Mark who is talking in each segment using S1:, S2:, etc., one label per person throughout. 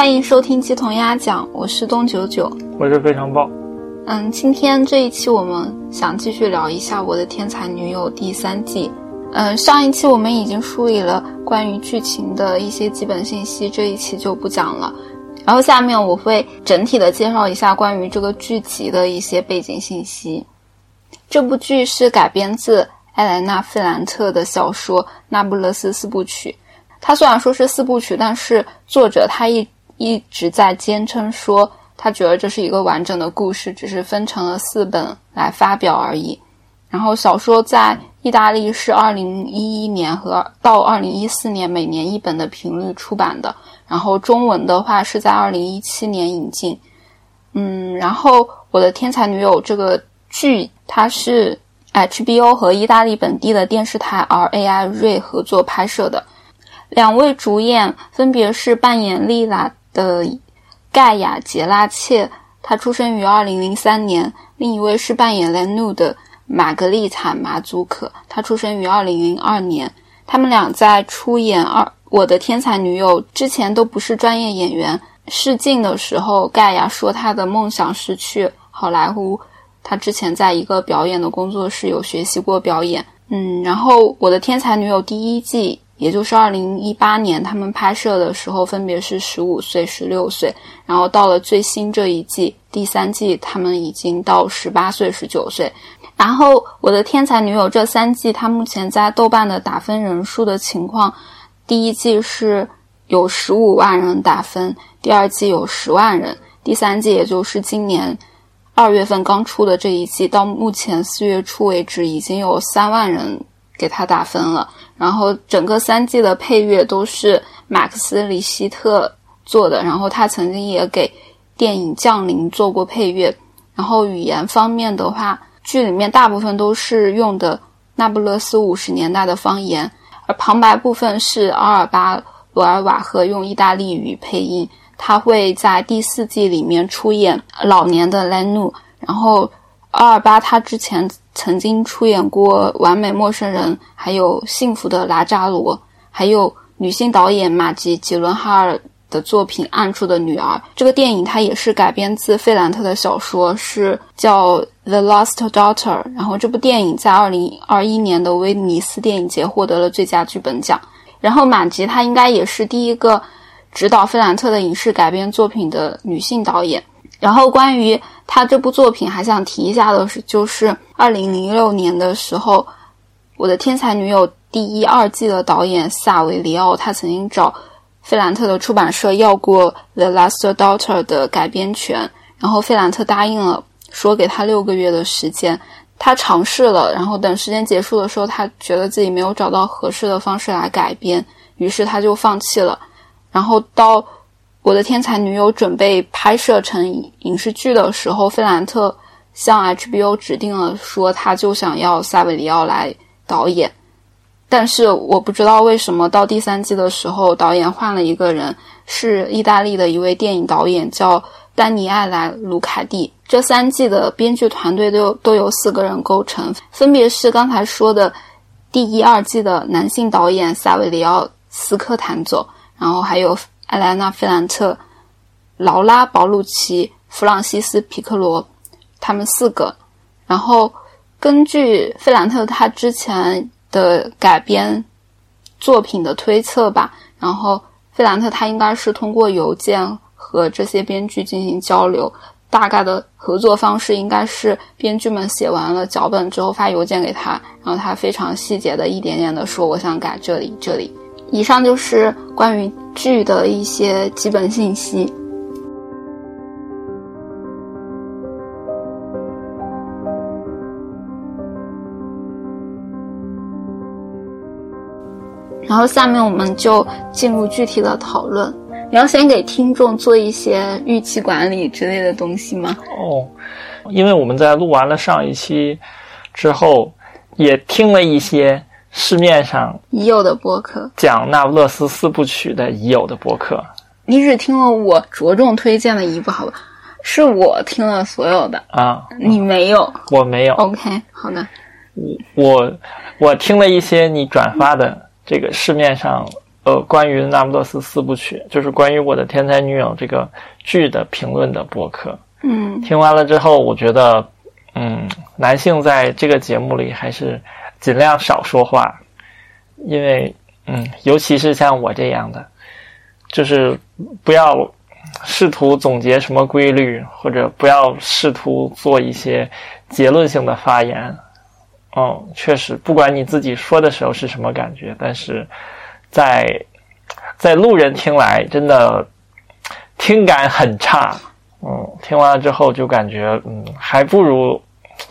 S1: 欢迎收听鸡同鸭讲，我是东九九，
S2: 我是非常棒。
S1: 嗯，今天这一期我们想继续聊一下《我的天才女友》第三季。嗯，上一期我们已经梳理了关于剧情的一些基本信息，这一期就不讲了。然后下面我会整体的介绍一下关于这个剧集的一些背景信息。这部剧是改编自艾莱娜·费兰特的小说《那不勒斯四部曲》。它虽然说是四部曲，但是作者他一一直在坚称说，他觉得这是一个完整的故事，只是分成了四本来发表而已。然后小说在意大利是二零一一年和到二零一四年每年一本的频率出版的，然后中文的话是在二零一七年引进。嗯，然后我的天才女友这个剧，它是 HBO 和意大利本地的电视台 RAI 瑞合作拍摄的，两位主演分别是扮演丽拉的盖亚杰拉切，他出生于二零零三年；另一位是扮演雷努的。玛格丽塔·马祖可，他出生于二零零二年。他们俩在出演《二我的天才女友》之前都不是专业演员。试镜的时候，盖亚说她的梦想是去好莱坞。她之前在一个表演的工作室有学习过表演。嗯，然后《我的天才女友》第一季，也就是二零一八年他们拍摄的时候，分别是十五岁、十六岁。然后到了最新这一季第三季，他们已经到十八岁、十九岁。然后，我的天才女友这三季，它目前在豆瓣的打分人数的情况，第一季是有十五万人打分，第二季有十万人，第三季也就是今年二月份刚出的这一季，到目前四月初为止，已经有三万人给他打分了。然后，整个三季的配乐都是马克思·里希特做的，然后他曾经也给电影《降临》做过配乐。然后，语言方面的话。剧里面大部分都是用的那不勒斯五十年代的方言，而旁白部分是阿尔巴罗尔瓦赫用意大利语配音。他会在第四季里面出演老年的莱努，然后阿尔巴他之前曾经出演过《完美陌生人》，还有《幸福的拉扎罗》，还有女性导演玛吉吉伦哈尔。的作品《暗处的女儿》这个电影，它也是改编自费兰特的小说，是叫《The Lost Daughter》。然后这部电影在二零二一年的威尼斯电影节获得了最佳剧本奖。然后马吉她应该也是第一个指导费兰特的影视改编作品的女性导演。然后关于他这部作品，还想提一下的是，就是二零零六年的时候，《我的天才女友》第一、二季的导演萨维里奥，他曾经找。费兰特的出版社要过《The Last Daughter》的改编权，然后费兰特答应了，说给他六个月的时间。他尝试了，然后等时间结束的时候，他觉得自己没有找到合适的方式来改编，于是他就放弃了。然后到《我的天才女友》准备拍摄成影视剧的时候，费兰特向 HBO 指定了，说他就想要萨维里奥来导演。但是我不知道为什么到第三季的时候，导演换了一个人，是意大利的一位电影导演，叫丹尼艾莱·卢卡蒂。这三季的编剧团队都都由四个人构成，分别是刚才说的第一、二季的男性导演萨维里奥·斯科坦佐，然后还有艾莱娜·费兰特、劳拉·保鲁奇、弗朗西斯·皮克罗，他们四个。然后根据费兰特他之前。的改编作品的推测吧，然后费兰特他应该是通过邮件和这些编剧进行交流，大概的合作方式应该是编剧们写完了脚本之后发邮件给他，然后他非常细节的一点点的说我想改这里这里。以上就是关于剧的一些基本信息。然后下面我们就进入具体的讨论。你要先给听众做一些预期管理之类的东西吗？
S2: 哦，因为我们在录完了上一期之后，也听了一些市面上
S1: 已有的播客，
S2: 讲《那不勒斯四部曲》的已有的播客。
S1: 你只听了我着重推荐的一部，好吧？是我听了所有的
S2: 啊，
S1: 你没有？
S2: 我没有。
S1: OK，好的。
S2: 我我我听了一些你转发的。这个市面上，呃关于那不勒斯四部曲，就是关于我的天才女友这个剧的评论的博客。
S1: 嗯
S2: 听完了之后，我觉得，嗯，男性在这个节目里还是尽量少说话，因为，嗯，尤其是像我这样的，就是不要试图总结什么规律，或者不要试图做一些结论性的发言。嗯，确实，不管你自己说的时候是什么感觉，但是在在路人听来，真的听感很差。嗯，听完了之后就感觉，嗯，还不如，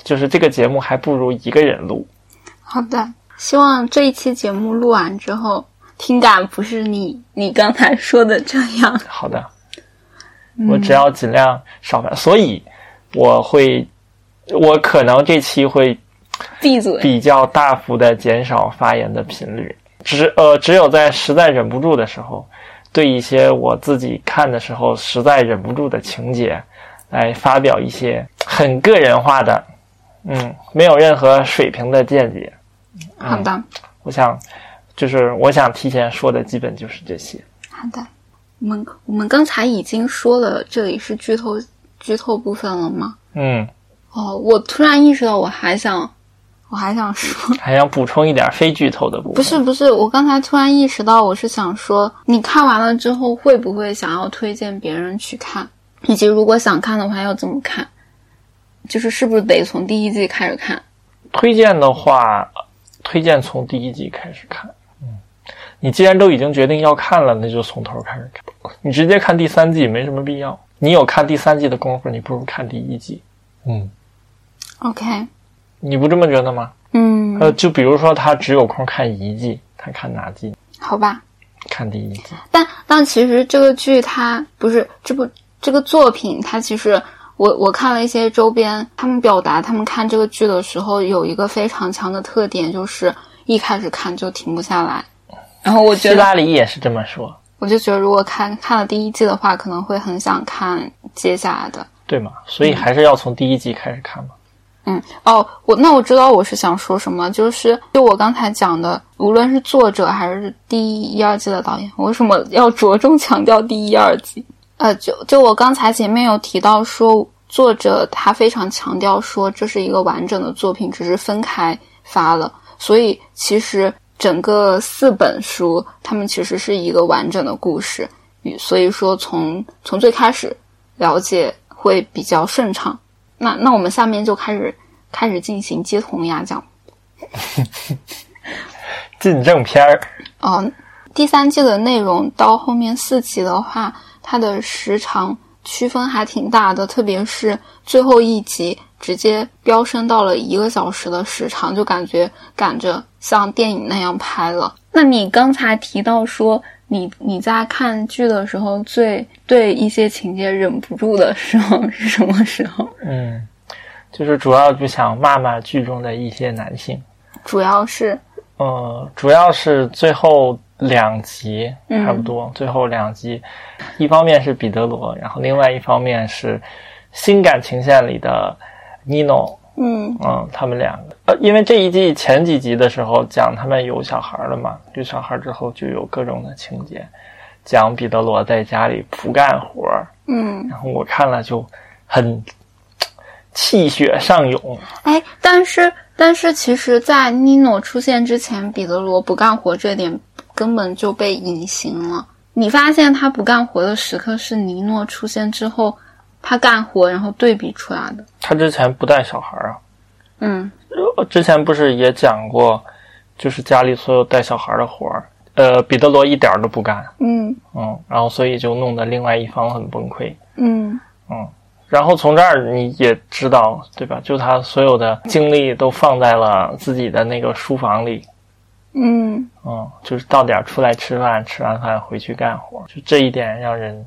S2: 就是这个节目还不如一个人录。
S1: 好的，希望这一期节目录完之后，听感不是你你刚才说的这样。
S2: 好的，我只要尽量少发，所以我会，我可能这期会
S1: 闭嘴。
S2: 比较大幅的减少发言的频率，只呃只有在实在忍不住的时候，对一些我自己看的时候实在忍不住的情节，来发表一些很个人化的，嗯，没有任何水平的见解。
S1: 好的，
S2: 我想，就是我想提前说的，基本就是这些。
S1: 好的。我们我们刚才已经说了，这里是剧透剧透部分了吗？
S2: 嗯，
S1: 哦，我突然意识到，我还想我还想说，
S2: 还想补充一点非剧透的部分。
S1: 不是不是，我刚才突然意识到，我是想说，你看完了之后会不会想要推荐别人去看，以及如果想看的话要怎么看？就是是不是得从第一季开始看？
S2: 推荐的话，推荐从第一季开始看。嗯，你既然都已经决定要看了，那就从头开始看。你直接看第三季没什么必要。你有看第三季的功夫，你不如看第一季。嗯
S1: ，OK，
S2: 你不这么觉得吗？
S1: 嗯，
S2: 呃，就比如说他只有空看一季，他看哪季？
S1: 好吧。
S2: 看第一季。
S1: 但但其实这个剧它不是这部这个作品，它其实我我看了一些周边，他们表达他们看这个剧的时候有一个非常强的特点，就是一开始看就停不下来。然后我觉
S2: 希
S1: 得，
S2: 拉里也是这么说，
S1: 我就觉得如果看看了第一季的话，可能会很想看接下来的。
S2: 对嘛？所以还是要从第一季开始看嘛。
S1: 嗯，哦，我那我知道我是想说什么，就是就我刚才讲的，无论是作者还是第一、二季的导演，我为什么要着重强调第一、二季？呃，就就我刚才前面有提到说，作者他非常强调说这是一个完整的作品，只是分开发了，所以其实整个四本书，他们其实是一个完整的故事，所以说从从最开始了解会比较顺畅。那那我们下面就开始开始进行街头压讲。
S2: 进正片儿，
S1: 哦，第三季的内容到后面四集的话，它的时长区分还挺大的，特别是最后一集直接飙升到了一个小时的时长，就感觉赶着像电影那样拍了。那你刚才提到说，你你在看剧的时候最对一些情节忍不住的时候是什么时候？
S2: 嗯，就是主要就想骂骂剧中的一些男性。
S1: 主要是
S2: 呃，主要是最后两集
S1: 嗯。
S2: 差不多，最后两集，一方面是彼得罗，然后另外一方面是新感情线里的尼诺，
S1: 嗯。
S2: 嗯，他们两个，呃，因为这一季前几集的时候讲他们有小孩了嘛，有小孩之后就有各种的情节，讲彼得罗在家里不干活儿，
S1: 嗯。
S2: 然后我看了就很气血上涌，
S1: 哎，但是但是，其实，在尼诺出现之前，彼得罗不干活这点根本就被隐形了。你发现他不干活的时刻是尼诺出现之后，他干活然后对比出来的。
S2: 他之前不带小孩啊，
S1: 嗯
S2: 呃之前不是也讲过，就是家里所有带小孩的活儿，呃，彼得罗一点儿都不干，
S1: 嗯
S2: 嗯，然后所以就弄得另外一方很崩溃，
S1: 嗯
S2: 然后从这儿你也知道，对吧？就他所有的精力都放在了自己的那个书房里，
S1: 嗯
S2: 嗯，就是到点儿出来吃饭，吃完饭回去干活，就这一点让人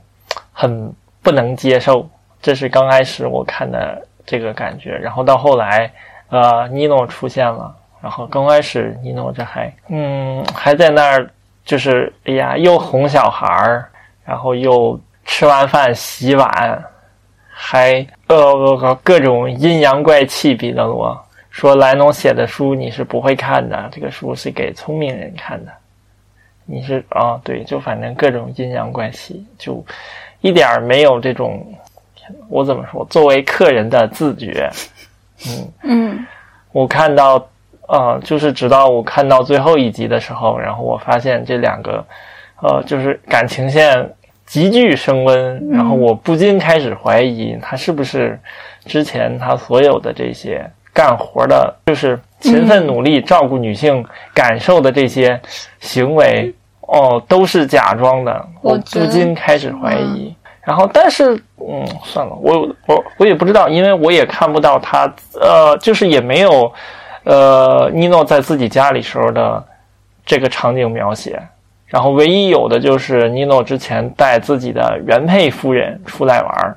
S2: 很不能接受。这是刚开始我看的这个感觉，然后到后来，呃，尼诺出现了，然后刚开始尼诺这还，嗯，还在那儿，就是哎呀，又哄小孩儿，然后又吃完饭洗碗，还呃各种阴阳怪气彼得罗。说莱农写的书你是不会看的，这个书是给聪明人看的。你是啊，对，就反正各种阴阳怪气，就一点儿没有这种，我怎么说？作为客人的自觉，嗯
S1: 嗯
S2: 我看到，呃，就是直到我看到最后一集的时候，然后我发现这两个，呃，就是感情线急剧升温，然后我不禁开始怀疑他是不是之前他所有的这些干活的，就是勤奋努力照顾女性感受的这些行为，哦，都是假装的。我不禁开始怀疑。然后，但是，嗯，算了，我我我也不知道，因为我也看不到他，呃，就是也没有，呃，尼诺在自己家里时候的这个场景描写。然后，唯一有的就是尼诺之前带自己的原配夫人出来玩儿，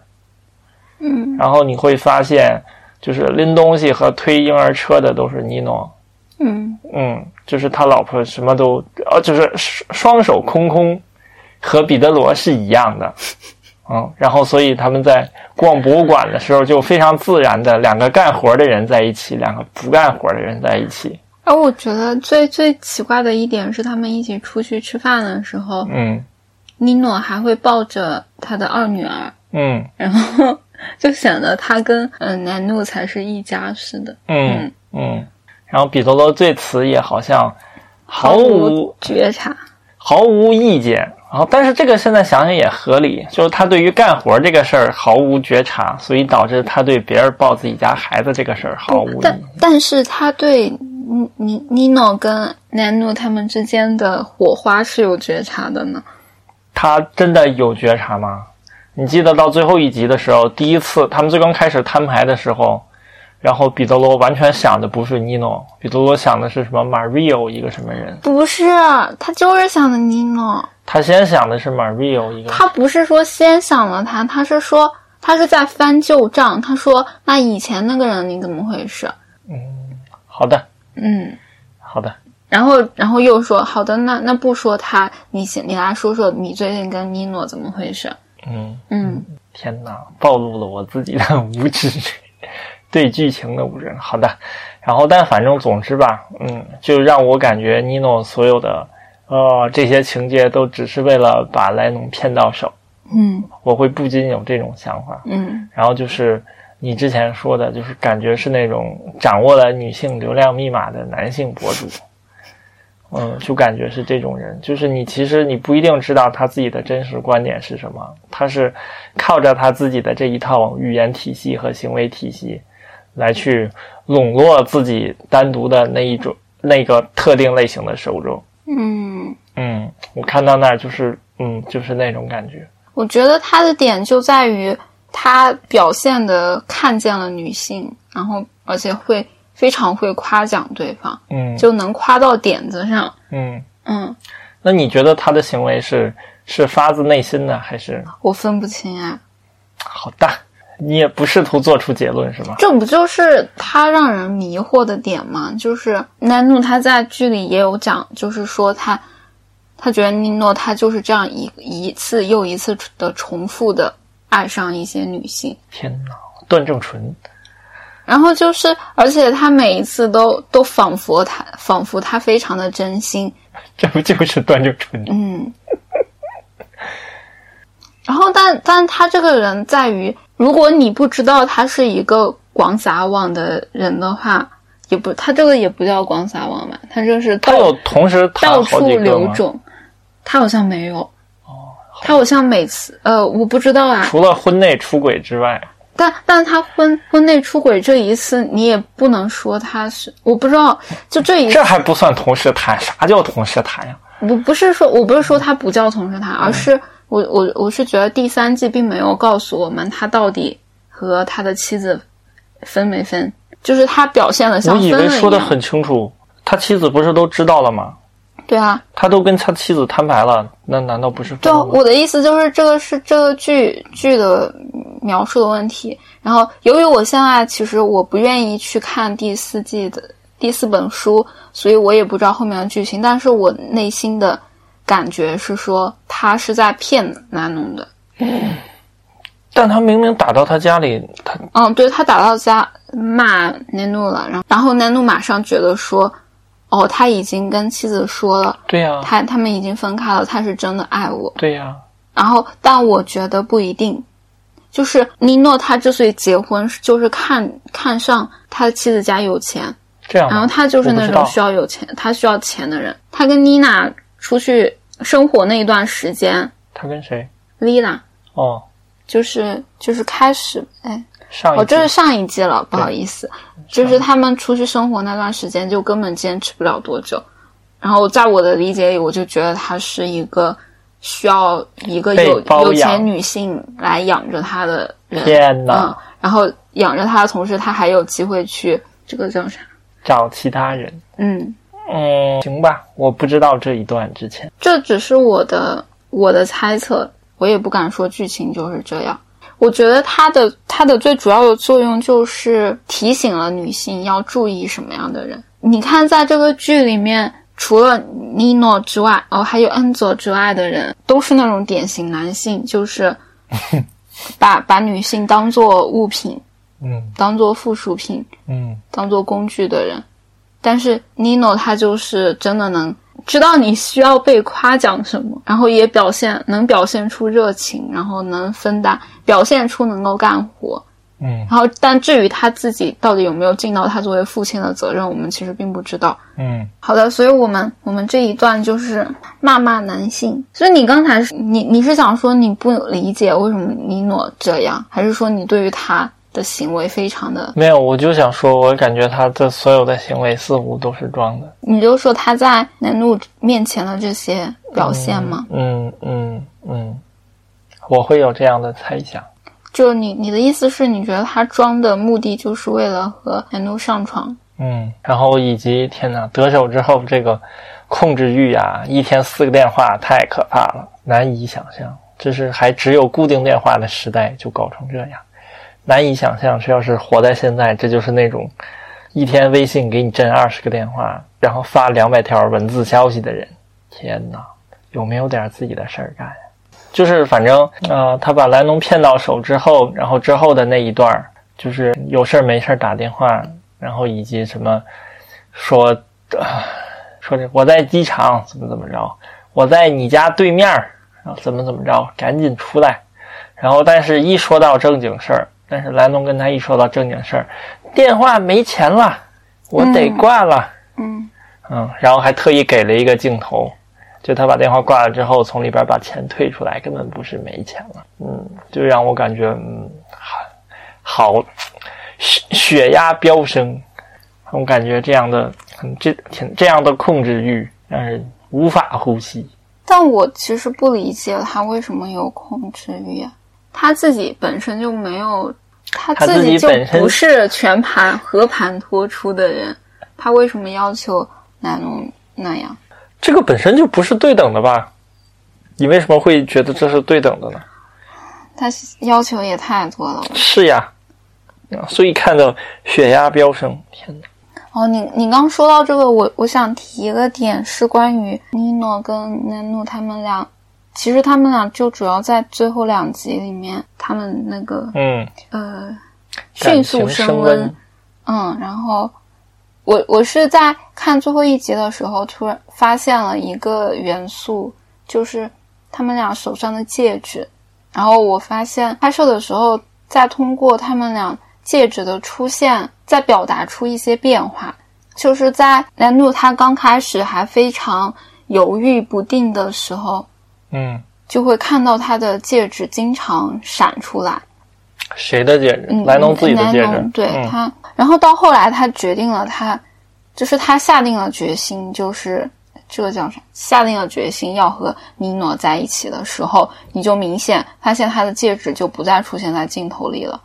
S1: 嗯
S2: 然后你会发现，就是拎东西和推婴儿车的都是尼诺，
S1: 嗯。
S2: 嗯，就是他老婆什么都，呃，就是双双手空空，和彼得罗是一样的，嗯，然后所以他们在逛博物馆的时候就非常自然的两个干活的人在一起，两个不干活的人在一起，
S1: 而我觉得最最奇怪的一点是，他们一起出去吃饭的时候，
S2: 嗯。
S1: 尼诺还会抱着他的二女儿，
S2: 嗯。
S1: 然后就显得他跟嗯、呃南怒才是一家似的，
S2: 嗯嗯，然后彼得罗对此也好像毫无
S1: 觉察。
S2: 毫无意见。然后，但是这个现在想想也合理，就是他对于干活这个事儿毫无觉察，所以导致他对别人抱自己家孩子这个事儿毫无意
S1: 但但是他对尼尼尼诺跟南怒他们之间的火花是有觉察的呢。
S2: 他真的有觉察吗？你记得到最后一集的时候，第一次他们最刚开始摊牌的时候，然后彼得罗完全想的不是尼诺，彼得罗想的是什么 Mario 一个什么人，
S1: 不是，他就是想的尼诺，
S2: 他先想的是 Mario 一个，
S1: 他不是说先想了他，他是说他是在翻旧账。他说那以前那个人你怎么回事？
S2: 嗯好的，
S1: 嗯，
S2: 好的，
S1: 然后然后又说好的，那那不说他，你先你来说说你最近跟尼诺怎么回事？
S2: 嗯，
S1: 嗯
S2: 天哪，暴露了我自己的无知，对剧情的无知。好的，然后但反正总之吧，嗯，就让我感觉尼诺所有的呃这些情节都只是为了把莱农骗到手，
S1: 嗯
S2: 我会不禁有这种想法。
S1: 嗯
S2: 然后就是你之前说的，就是感觉是那种掌握了女性流量密码的男性博主。嗯，就感觉是这种人，就是你其实你不一定知道他自己的真实观点是什么，他是靠着他自己的这一套语言体系和行为体系，来去笼络自己单独的那一种那个特定类型的受众。
S1: 嗯，
S2: 嗯，我看到那儿就是嗯，就是那种感觉。
S1: 我觉得他的点就在于他表现的看见了女性，然后而且会非常会夸奖对方，
S2: 嗯，
S1: 就能夸到点子上。
S2: 嗯，
S1: 嗯，
S2: 那你觉得他的行为是是发自内心的，还是
S1: 我分不清啊，
S2: 好的？你也不试图做出结论是吗？
S1: 这不就是他让人迷惑的点吗？就是南努他在剧里也有讲，就是说他他觉得尼诺他就是这样一一次又一次的重复的爱上一些女性，
S2: 天哪，段正淳，
S1: 然后就是，而且他每一次都都仿佛他仿佛他非常的真心，
S2: 这不就是段正淳？
S1: 嗯。然后但，但他这个人在于，如果你不知道他是一个广撒网的人的话，也不，他这个也不叫广撒网吧，他就是到
S2: 他有同时
S1: 到处？留种，他好像没有。他好像每次，呃，我不知道啊，
S2: 除了婚内出轨之外，
S1: 但但他婚婚内出轨这一次，你也不能说他是，我不知道，就这一次
S2: 这还不算同时谈？啥叫同时谈呀？
S1: 不不是说，我不是说他不叫同时谈，
S2: 嗯
S1: 而是我我我是觉得第三季并没有告诉我们他到底和他的妻子分没分，就是他表现的
S2: 我
S1: 像
S2: 以为
S1: 分了一样。
S2: 说的很清楚，他妻子不是都知道了吗？
S1: 对啊，
S2: 他都跟他妻子摊牌了，那难道不是
S1: 对啊？我的意思就是这个是这个剧剧的描述的问题。然后由于我现在其实我不愿意去看第四季的第四本书，所以我也不知道后面的剧情，但是我内心的感觉是说他是在骗南农的。
S2: 但他明明打到他家里，他
S1: 嗯，对他打到家骂南努了，然后然后南努马上觉得说，哦，他已经跟妻子说了，
S2: 对呀、
S1: 他他们已经分开了，他是真的爱我。
S2: 对呀、
S1: 然后，但我觉得不一定。就是尼诺他之所以结婚，就是看看上他的妻子家有钱，
S2: 这样。
S1: 然后他就是那种需要有钱，他需要钱的人。他跟妮娜出去生活那一段时间，
S2: 他跟谁？
S1: 丽娜
S2: 哦，
S1: 就是就是开始，哎，
S2: 上一
S1: 哦，这是上一季了，不好意思，就是他们出去生活那段时间就根本坚持不了多久。然后在我的理解里，我就觉得他是一个需要一个有有钱女性来养着他的人，
S2: 天哪，
S1: 嗯，然后养着他的同时，他还有机会去这个叫啥？
S2: 找其他人。
S1: 嗯，
S2: 嗯，行吧，我不知道这一段之前。
S1: 这只是我的我的猜测，我也不敢说剧情就是这样。我觉得它的它的最主要的作用就是提醒了女性要注意什么样的人。你看，在这个剧里面，除了尼诺之外，哦，还有恩佐之外的人，都是那种典型男性，就是 把把女性当做物品，
S2: 嗯
S1: 当做附属品，
S2: 嗯
S1: 当做工具的人。但是 Nino 他就是真的能知道你需要被夸奖什么，然后也表现能表现出热情，然后能分担，表现出能够干活。
S2: 嗯
S1: 然后，但至于他自己到底有没有尽到他作为父亲的责任，我们其实并不知道。
S2: 嗯，
S1: 好的，所以我们我们这一段就是骂骂男性。所以你刚才你你是想说你不理解为什么尼诺这样，还是说你对于他的行为非常的
S2: 没有，我就想说，我感觉他的所有的行为似乎都是装的。
S1: 你就说他在南露面前的这些表现吗？
S2: 嗯嗯嗯，我会有这样的猜想。
S1: 就你你的意思是你觉得他装的目的就是为了和南露上床？
S2: 嗯，然后以及天呐，得手之后这个控制欲啊，一天四个电话太可怕了，难以想象。这是还只有固定电话的时代就搞成这样，难以想象。这要是活在现在，这就是那种一天微信给你震二十个电话，然后发两百条文字消息的人。天呐，有没有点自己的事儿干？就是反正呃，他把莱农骗到手之后，然后之后的那一段，就是有事儿没事儿打电话，然后以及什么说、呃、说这我在机场怎么怎么着，我在你家对面儿，然后怎么怎么着，赶紧出来。然后但是一说到正经事儿，但是莱龙跟他一说到正经事儿，电话没钱了，我得挂了。
S1: 嗯
S2: 嗯，然后还特意给了一个镜头，就他把电话挂了之后，从里边把钱退出来，根本不是没钱了。嗯，就让我感觉，嗯，好，好血血压飙升。我感觉这样的，很，这挺这样的控制欲让人无法呼吸。
S1: 但我其实不理解他为什么有控制欲啊？他自己本身就没有，他
S2: 他自己
S1: 己就不是全盘和盘托出的人，他为什么要求南农那样？
S2: 这个本身就不是对等的吧？你为什么会觉得这是对等的呢？
S1: 他要求也太多了。
S2: 是呀，啊所以看到血压飙升，天哪！
S1: 哦，你你刚说到这个，我我想提一个点是关于尼诺跟南努他们俩，其实他们俩就主要在最后两集里面，他们那个
S2: 嗯，
S1: 呃迅速
S2: 升
S1: 温，
S2: 温，
S1: 嗯，然后我我是在看最后一集的时候，突然发现了一个元素，就是他们俩手上的戒指。然后我发现拍摄的时候，再通过他们俩戒指的出现，再表达出一些变化。就是在南努他刚开始还非常犹豫不定的时候，
S2: 嗯，
S1: 就会看到他的戒指经常闪出来。
S2: 谁的戒指？
S1: 嗯，
S2: 莱农自己的戒指
S1: 对、
S2: 嗯
S1: 他，然后到后来他决定了他，就是他下定了决心，就是这个叫啥？下定了决心要和尼诺在一起的时候，你就明显发现他的戒指就不再出现在镜头里了。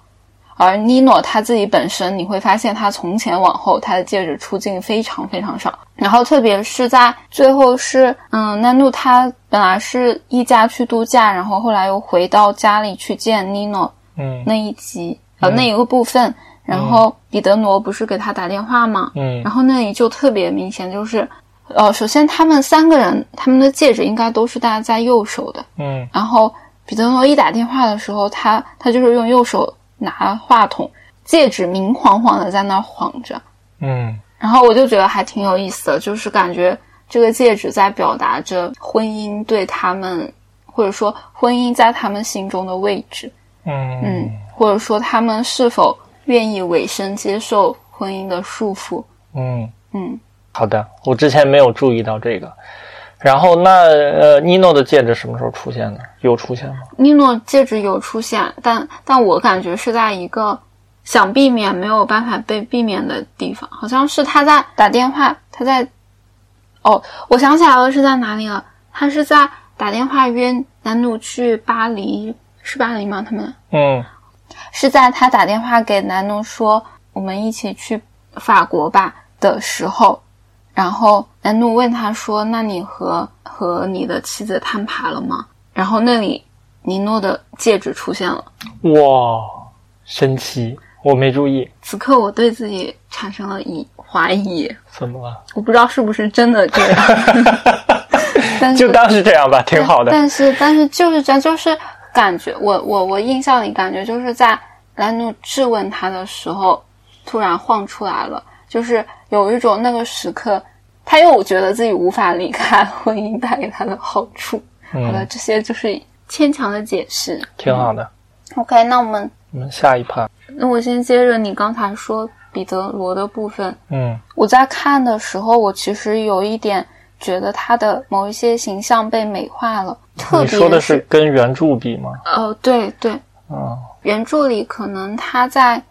S1: 而尼诺他自己本身，你会发现他从前往后，他的戒指出镜非常非常少。然后特别是在最后是，嗯，南努他本来是一家去度假，然后后来又回到家里去见尼诺，
S2: 嗯
S1: 那一集呃那一个部分，然后彼得罗不是给他打电话吗？
S2: 嗯
S1: 然后那里就特别明显，就是呃，首先他们三个人他们的戒指应该都是戴在右手的，
S2: 嗯
S1: 然后彼得罗一打电话的时候，他他就是用右手拿话筒，戒指明晃晃的在那儿晃着，
S2: 嗯。
S1: 然后我就觉得还挺有意思的，就是感觉这个戒指在表达着婚姻对他们，或者说婚姻在他们心中的位置，
S2: 嗯。
S1: 嗯，或者说他们是否愿意委身接受婚姻的束缚，
S2: 嗯，
S1: 嗯。
S2: 好的，我之前没有注意到这个。然后那呃，尼诺的戒指什么时候出现的？有出现吗？
S1: 尼诺戒指有出现，但但我感觉是在一个想避免没有办法被避免的地方，好像是他在打电话，他在哦，我想起来了，是在哪里了？他是在打电话约南努去巴黎，是巴黎吗？他们
S2: 嗯
S1: 是在他打电话给南努说我们一起去法国吧的时候，然后南努问他说：“那你和和你的妻子摊牌了吗？”然后那里尼诺的戒指出现了。
S2: 哇，神奇，我没注意，
S1: 此刻我对自己产生了疑怀疑，
S2: 怎么了？
S1: 我不知道是不是真的这样，但是
S2: 就当是这样吧，挺好的。
S1: 但是但是就是这样，就是感觉我我我印象里感觉就是在兰努质问他的时候，突然晃出来了，就是有一种那个时刻，他又觉得自己无法离开婚姻带给他的好处。好了，
S2: 嗯，
S1: 这些就是牵强的解释。
S2: 挺好的。
S1: OK，那我们
S2: 我们下一趴，
S1: 那我先接着你刚才说彼得罗的部分。
S2: 嗯
S1: 我在看的时候，我其实有一点觉得他的某一些形象被美化了，特别
S2: 你说的是跟原著比吗？
S1: 哦，对对，
S2: 嗯
S1: 原著里可能他在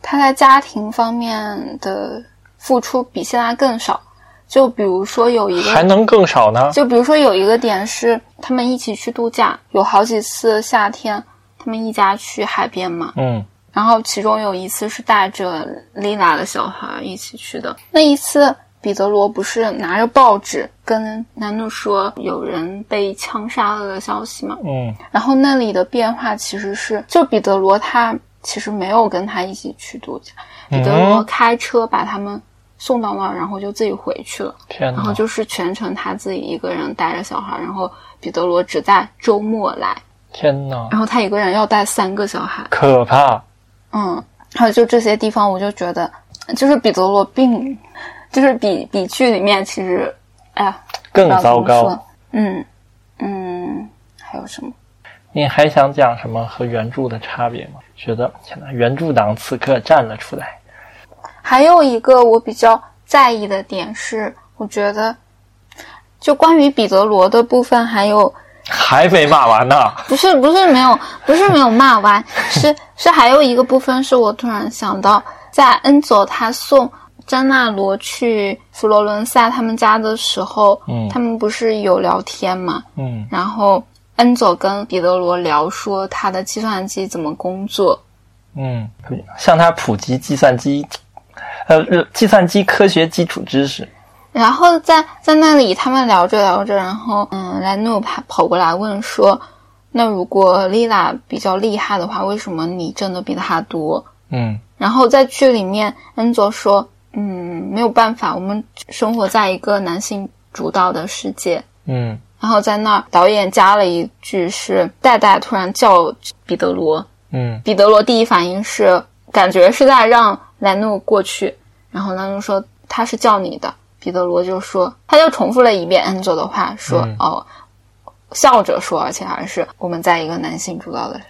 S1: 他在家庭方面的付出比现在更少。就比如说有一个，
S2: 还能更少呢？
S1: 就比如说有一个点是他们一起去度假，有好几次夏天他们一家去海边嘛，
S2: 嗯
S1: 然后其中有一次是带着丽娜的小孩一起去的。那一次，彼得罗不是拿着报纸跟南努说有人被枪杀了的消息吗？
S2: 嗯
S1: 然后那里的变化其实是，就彼得罗他其实没有跟他一起去度假，彼得罗
S2: 嗯
S1: 开车把他们送到那儿，然后就自己回去了。
S2: 天哪！
S1: 然后就是全程他自己一个人带着小孩，然后彼得罗只在周末来，
S2: 天呐！
S1: 然后他一个人要带三个小孩。
S2: 可怕！
S1: 嗯，还有就这些地方，我就觉得，就是彼得罗并，就是比比剧里面其实，哎呀，
S2: 更糟糕。
S1: 嗯嗯，还有什么？
S2: 你还想讲什么和原著的差别吗？觉得天哪，原著党此刻站了出来。
S1: 还有一个我比较在意的点是，我觉得，就关于彼得罗的部分，还有
S2: 还没骂完呢。
S1: 不是不是没有不是没有骂完，是是还有一个部分是我突然想到，在恩佐他送詹纳罗去佛罗伦萨他们家的时候，
S2: 嗯。
S1: 他们不是有聊天嘛，
S2: 嗯。
S1: 然后恩佐跟彼得罗聊说他的计算机怎么工作，
S2: 嗯，向他普及计算机，呃，计算机科学基础知识。
S1: 然后在在那里他们聊着聊着，然后嗯，莱诺跑跑过来问说，那如果丽拉比较厉害的话，为什么你挣的比她多？
S2: 嗯
S1: 然后在剧里面，恩佐说：“嗯，没有办法，我们生活在一个男性主导的世界。
S2: 嗯”
S1: 然后在那儿，导演加了一句是戴戴突然叫彼得罗，
S2: 嗯
S1: 彼得罗第一反应是感觉是在让莱诺过去，然后兰诺说他是叫你的，彼得罗就说他又重复了一遍恩佐的话，说、
S2: 嗯。
S1: 哦，笑着说，而且还是我们在一个男性主导的。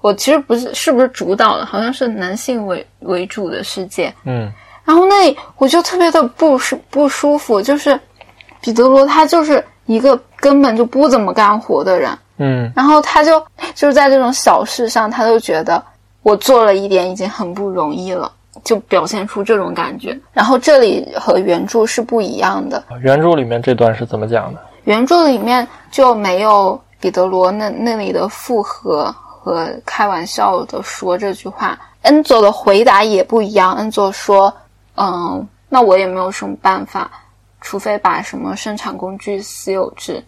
S1: 我其实不是是不是主导的，好像是男性为为主的世界，
S2: 嗯。
S1: 然后那我就特别的不舒不舒服，就是彼得罗他就是一个根本就不怎么干活的人，
S2: 嗯。
S1: 然后他就就是在这种小事上，他都觉得我做了一点已经很不容易了，就表现出这种感觉。然后这里和原著是不一样的，
S2: 原著里面这段是怎么讲的？
S1: 原著里面就没有彼得罗那那里的附和和开玩笑的说这句话。恩佐的回答也不一样，恩佐说：“嗯，那我也没有什么办法，除非把什么生产工具私有制。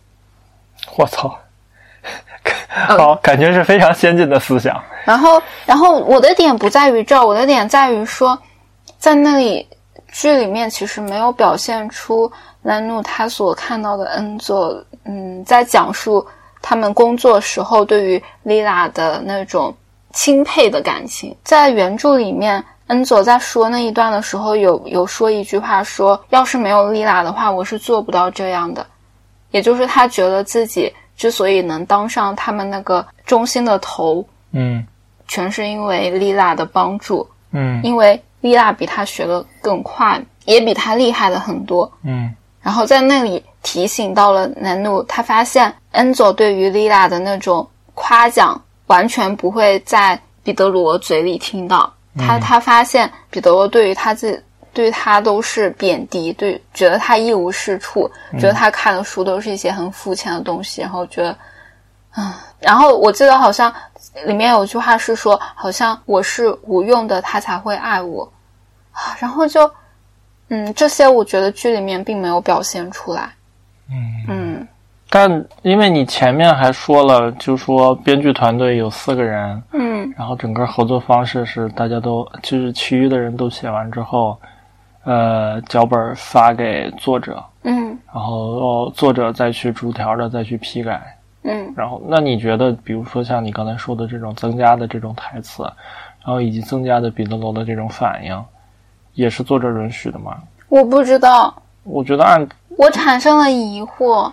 S2: 我操！好，感觉是非常先进的思想。
S1: 然后，然后我的点不在于这儿，我的点在于说，在那里剧里面其实没有表现出兰努他所看到的恩佐，嗯，在讲述他们工作时候对于丽拉的那种钦佩的感情。在原著里面，恩佐在说那一段的时候，有有说一句话说，要是没有丽拉的话，我是做不到这样的。也就是他觉得自己之所以能当上他们那个中心的头，
S2: 嗯
S1: 全是因为丽娜的帮助，
S2: 嗯
S1: 因为丽娜比他学的更快，也比他厉害的很多。
S2: 嗯
S1: 然后在那里提醒到了南努，他发现恩佐对于丽娜的那种夸奖，完全不会在彼得罗嘴里听到。他他发现彼得罗对于他自对他都是贬低，对觉得他一无是处，觉得他看的书都是一些很肤浅的东西，然后觉得，嗯，然后我记得好像里面有句话是说，好像我是无用的，他才会爱我，啊，然后就。嗯，这些我觉得剧里面并没有表现出来。嗯
S2: 但因为你前面还说了，就说编剧团队有四个人，
S1: 嗯
S2: 然后整个合作方式是大家都就是其余的人都写完之后，呃，脚本发给作者，
S1: 嗯。
S2: 然后、哦、作者再去逐条的再去批改。
S1: 嗯。
S2: 然后，那你觉得，比如说像你刚才说的这种增加的这种台词，然后以及增加的彼得罗的这种反应，也是作者允许的吗？
S1: 我不知道，
S2: 我觉得按
S1: 我产生了疑惑，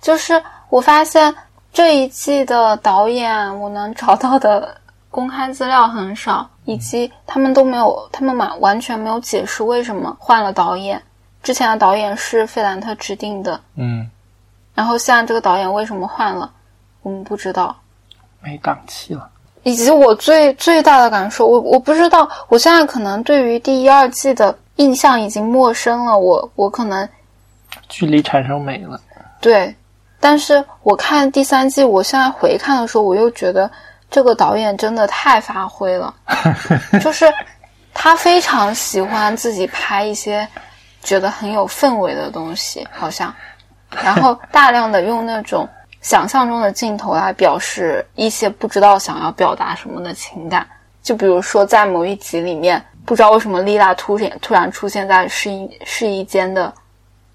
S1: 就是我发现这一季的导演，我能找到的公开资料很少，以及他们都没有，他们完完全没有解释为什么换了导演。之前的导演是费兰特指定的，
S2: 嗯
S1: 然后现在这个导演为什么换了，我们不知道。
S2: 没档期了。
S1: 以及我最最大的感受，我我不知道，我现在可能对于第一、二季的印象已经陌生了，我我可能
S2: 距离产生美了。
S1: 对，但是我看第三季，我现在回看的时候，我又觉得这个导演真的太发挥了，就是他非常喜欢自己拍一些觉得很有氛围的东西，好像，然后大量的用那种想象中的镜头来表示一些不知道想要表达什么的情感，就比如说在某一集里面，不知道为什么丽娜突然突然出现在试衣试衣间的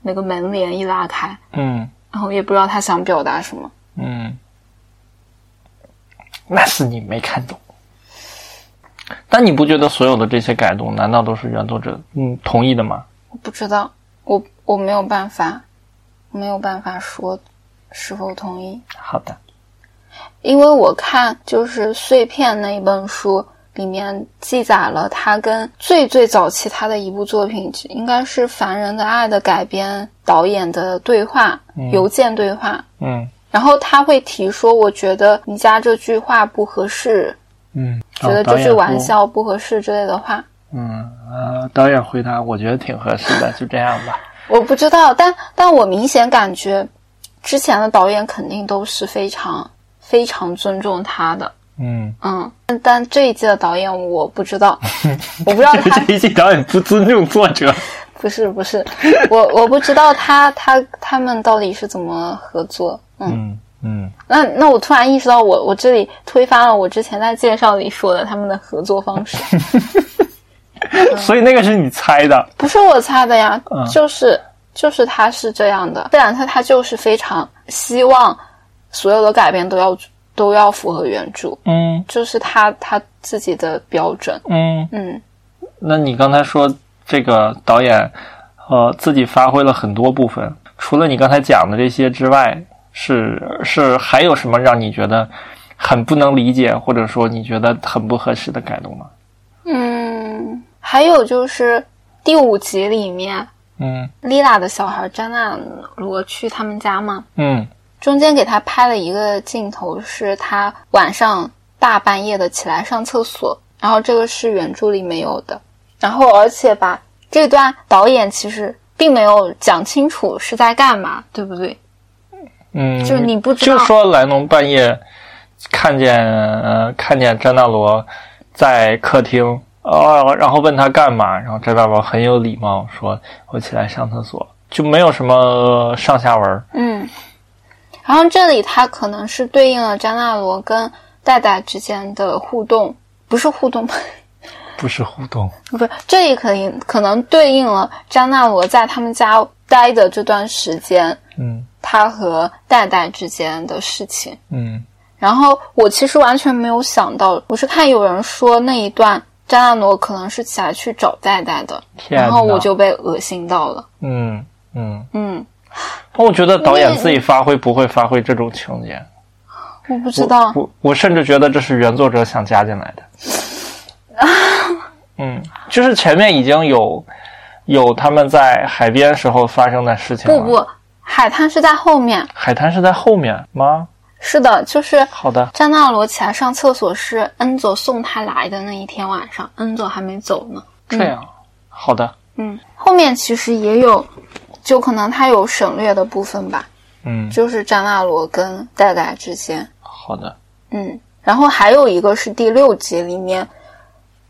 S1: 那个门帘一拉开。
S2: 嗯
S1: 然后也不知道他想表达什么。
S2: 嗯，那是你没看懂。但你不觉得所有的这些改动，难道都是原作者嗯同意的吗？
S1: 我不知道，我我没有办法，没有办法说是否同意，
S2: 好的，
S1: 因为我看就是《碎片》那一本书里面记载了他跟最最早期他的一部作品，应该是《凡人的爱》的改编导演的对话，邮件对话。
S2: 嗯
S1: 然后他会提说：“我觉得你加这句话不合适，
S2: 嗯，
S1: 觉得这句玩笑不合适之类的话。”
S2: 嗯呃，导演回答，我觉得挺合适的，就这样吧。
S1: 我不知道，但但我明显感觉，之前的导演肯定都是非常非常尊重他的，
S2: 嗯，
S1: 嗯，但但这一季的导演我不知道，我不知道他
S2: 这一季导演不尊重作者。
S1: 不是不是，我我不知道他他他们到底是怎么合作，嗯，
S2: 嗯嗯。
S1: 那那我突然意识到我，我这里推翻了我之前在介绍里说的他们的合作方式，
S2: 所以那个是你猜的。
S1: 不是我猜的呀，
S2: 嗯。
S1: 就是就是他是这样的，贝兰特他就是非常希望所有的改编都要都要符合原著，
S2: 嗯。
S1: 就是他他自己的标准。
S2: 嗯，
S1: 嗯，
S2: 那你刚才说这个导演，呃，自己发挥了很多部分，除了你刚才讲的这些之外，是是还有什么让你觉得很不能理解，或者说你觉得很不合适的改动吗？
S1: 嗯，还有就是第五集里面，
S2: 嗯
S1: 丽娜的小孩詹娜罗去他们家嘛，
S2: 嗯
S1: 中间给他拍了一个镜头，是他晚上大半夜的起来上厕所，然后这个是原著里没有的，然后而且吧，这段导演其实并没有讲清楚是在干嘛，对不对？
S2: 嗯，
S1: 就是你不知道
S2: 就说莱农半夜看见呃看见詹纳罗在客厅，哦，然后问他干嘛，然后詹纳罗很有礼貌说：“我起来上厕所。”就没有什么上下文。
S1: 嗯，然后这里它可能是对应了詹纳罗跟戴戴之间的互动，不是互动，
S2: 不是互动。
S1: 不是这里可能可能对应了詹纳罗在他们家待的这段时间，
S2: 嗯
S1: 他和戴戴之间的事情。
S2: 嗯
S1: 然后我其实完全没有想到，我是看有人说那一段扎纳罗可能是起来去找戴戴的，然后我就被恶心到了。
S2: 嗯嗯，
S1: 嗯，
S2: 我觉得导演自己发挥不会发挥这种情节，
S1: 我不知道，
S2: 我我甚至觉得这是原作者想加进来的。嗯，就是前面已经有有他们在海边时候发生的事情了。
S1: 不不，海滩是在后面。
S2: 海滩是在后面吗？
S1: 是的，就是
S2: 好的，
S1: 詹纳罗起来上厕所是恩佐送他来的那一天晚上，恩佐还没走呢。
S2: 这样，好的，
S1: 嗯，后面其实也有，就可能他有省略的部分吧，
S2: 嗯，
S1: 就是詹纳罗跟戴戴之间。
S2: 好的，
S1: 嗯，然后还有一个是第六集里面，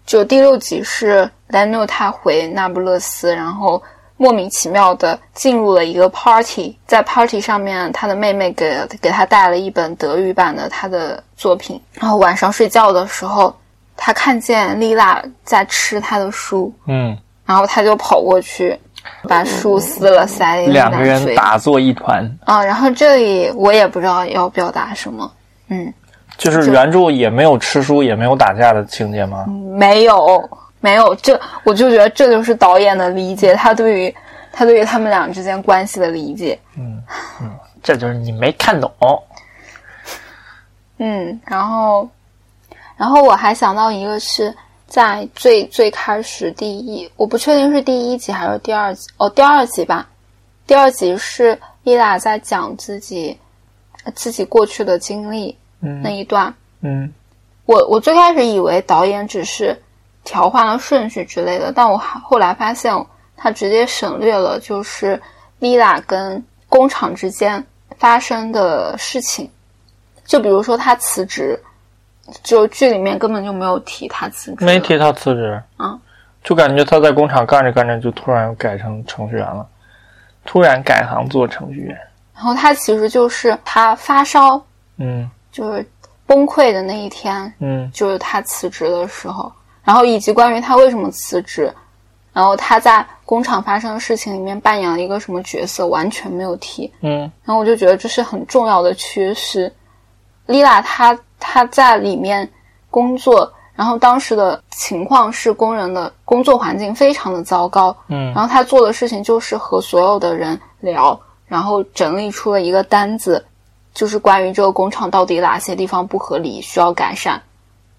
S1: 就第六集是莱诺他回那不勒斯，然后莫名其妙的进入了一个 party，在 party 上面，他的妹妹给给他带了一本德语版的他的作品，然后晚上睡觉的时候，他看见丽娜在吃他的书，
S2: 嗯，
S1: 然后他就跑过去。把书撕了，塞进
S2: 两个人打作一团，
S1: 啊，然后这里我也不知道要表达什么，嗯，
S2: 就是原著也没有吃书，也没有打架的情节吗？
S1: 没有，没有，这我就觉得这就是导演的理解，他对于他对于他们俩之间关系的理解。
S2: 嗯这就是你没看懂。
S1: 嗯，然后，然后我还想到一个是在最最开始第一，我不确定是第一集还是第二集，哦，第二集吧。第二集是伊拉在讲自己自己过去的经历
S2: 嗯
S1: 那一段，
S2: 嗯
S1: 我我最开始以为导演只是调换了顺序之类的，但我后来发现他直接省略了，就是丽拉跟工厂之间发生的事情。就比如说他辞职，就剧里面根本就没有提他辞职，
S2: 没提他辞职，
S1: 啊，
S2: 就感觉他在工厂干着干着就突然改成程序员了，突然改行做程序员。
S1: 然后他其实就是他发烧，
S2: 嗯。
S1: 就是崩溃的那一天，
S2: 嗯。
S1: 就是他辞职的时候，然后以及关于他为什么辞职，然后他在工厂发生的事情里面扮演了一个什么角色，完全没有提。
S2: 嗯
S1: 然后我就觉得这是很重要的缺失。丽娜她她在里面工作，然后当时的情况是工人的工作环境非常的糟糕，
S2: 嗯
S1: 然后他做的事情就是和所有的人聊，然后整理出了一个单子，就是关于这个工厂到底哪些地方不合理，需要改善。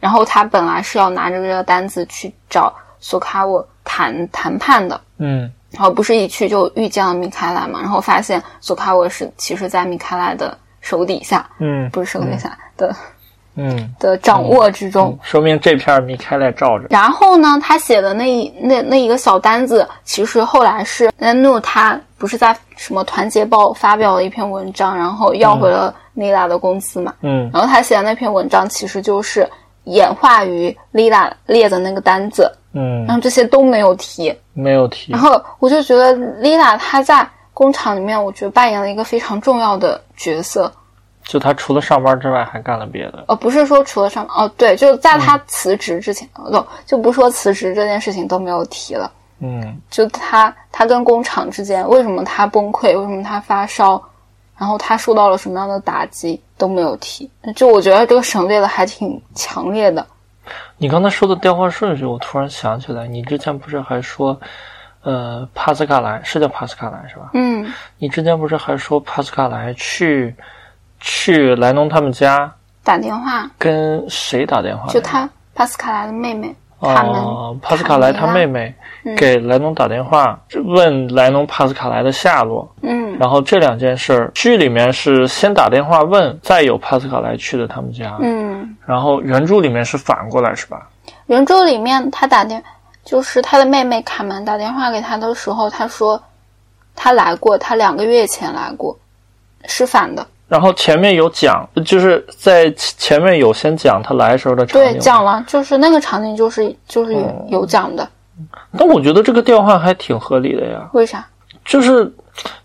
S1: 然后他本来是要拿着这个单子去找索卡沃谈谈判的，
S2: 嗯。
S1: 然后不是一去就遇见了米开朗嘛，然后发现索卡沃是其实在米开朗的手底下，
S2: 嗯。
S1: 不是手底下的、
S2: 嗯，
S1: 的掌握之中。
S2: 说明这片米开来罩着。
S1: 然后呢，他写的那一那那一个小单子，其实后来是安努他不是在什么团结报发表了一篇文章，然后要回了内拉的工资嘛。
S2: 嗯。
S1: 然后他写的那篇文章其实就是演化于丽拉列的那个单子，嗯然
S2: 嗯，
S1: 后这些都没有提。
S2: 没有提
S1: 然。后我就觉得丽拉她在工厂里面，我觉得扮演了一个非常重要的角色。
S2: 就他除了上班之外还干了别的。
S1: 呃，不是说除了上哦，对，就在他辞职之前，哦，就不说辞职这件事情都没有提了。
S2: 嗯
S1: 就他他跟工厂之间，为什么他崩溃，为什么他发烧，然后他受到了什么样的打击都没有提。就我觉得这个省略的还挺强烈的。
S2: 你刚才说的调换顺序，我突然想起来，你之前不是还说，呃，帕斯卡莱是叫帕斯卡莱是吧？
S1: 嗯，
S2: 你之前不是还说帕斯卡莱去去莱农他们家
S1: 打电话
S2: 跟谁打电话？
S1: 就他帕斯卡莱的妹妹，
S2: 哦，帕斯卡莱他妹妹
S1: 嗯
S2: 给莱农打电话，问莱农帕斯卡莱的下落。
S1: 嗯
S2: 然后这两件事儿，剧里面是先打电话问，再有帕斯卡莱去的他们家。
S1: 嗯，
S2: 然后原著里面是反过来是吧？
S1: 原著里面他打电，就是他的妹妹卡门打电话给他的时候，他说他来过，他两个月前来过，是反的。
S2: 然后前面有讲，就是在前面有先讲他来时候的场景。
S1: 对，讲了，就是那个场景，就是就是有有讲的。
S2: 但我觉得这个调换还挺合理的呀。
S1: 为啥？
S2: 就是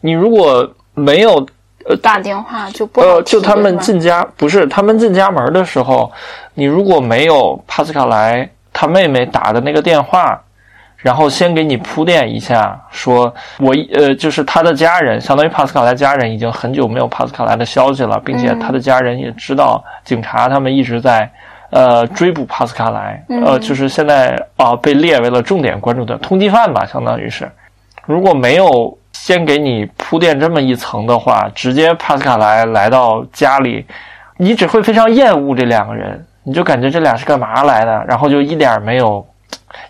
S2: 你如果没有呃
S1: 打电话就不好
S2: 呃，就他们进家不是他们进家门的时候，你如果没有帕斯卡莱他妹妹打的那个电话，然后先给你铺垫一下，说我呃就是他的家人，相当于帕斯卡莱家人已经很久没有帕斯卡莱的消息了，并且
S1: 嗯
S2: 他的家人也知道警察他们一直在呃追捕帕斯卡莱，呃，
S1: 嗯
S2: 就是现在啊、被列为了重点关注的通缉犯吧，相当于是。如果没有先给你铺垫这么一层的话，直接帕斯卡莱来到家里，你只会非常厌恶这两个人，你就感觉这俩是干嘛来的，然后就一点儿没有，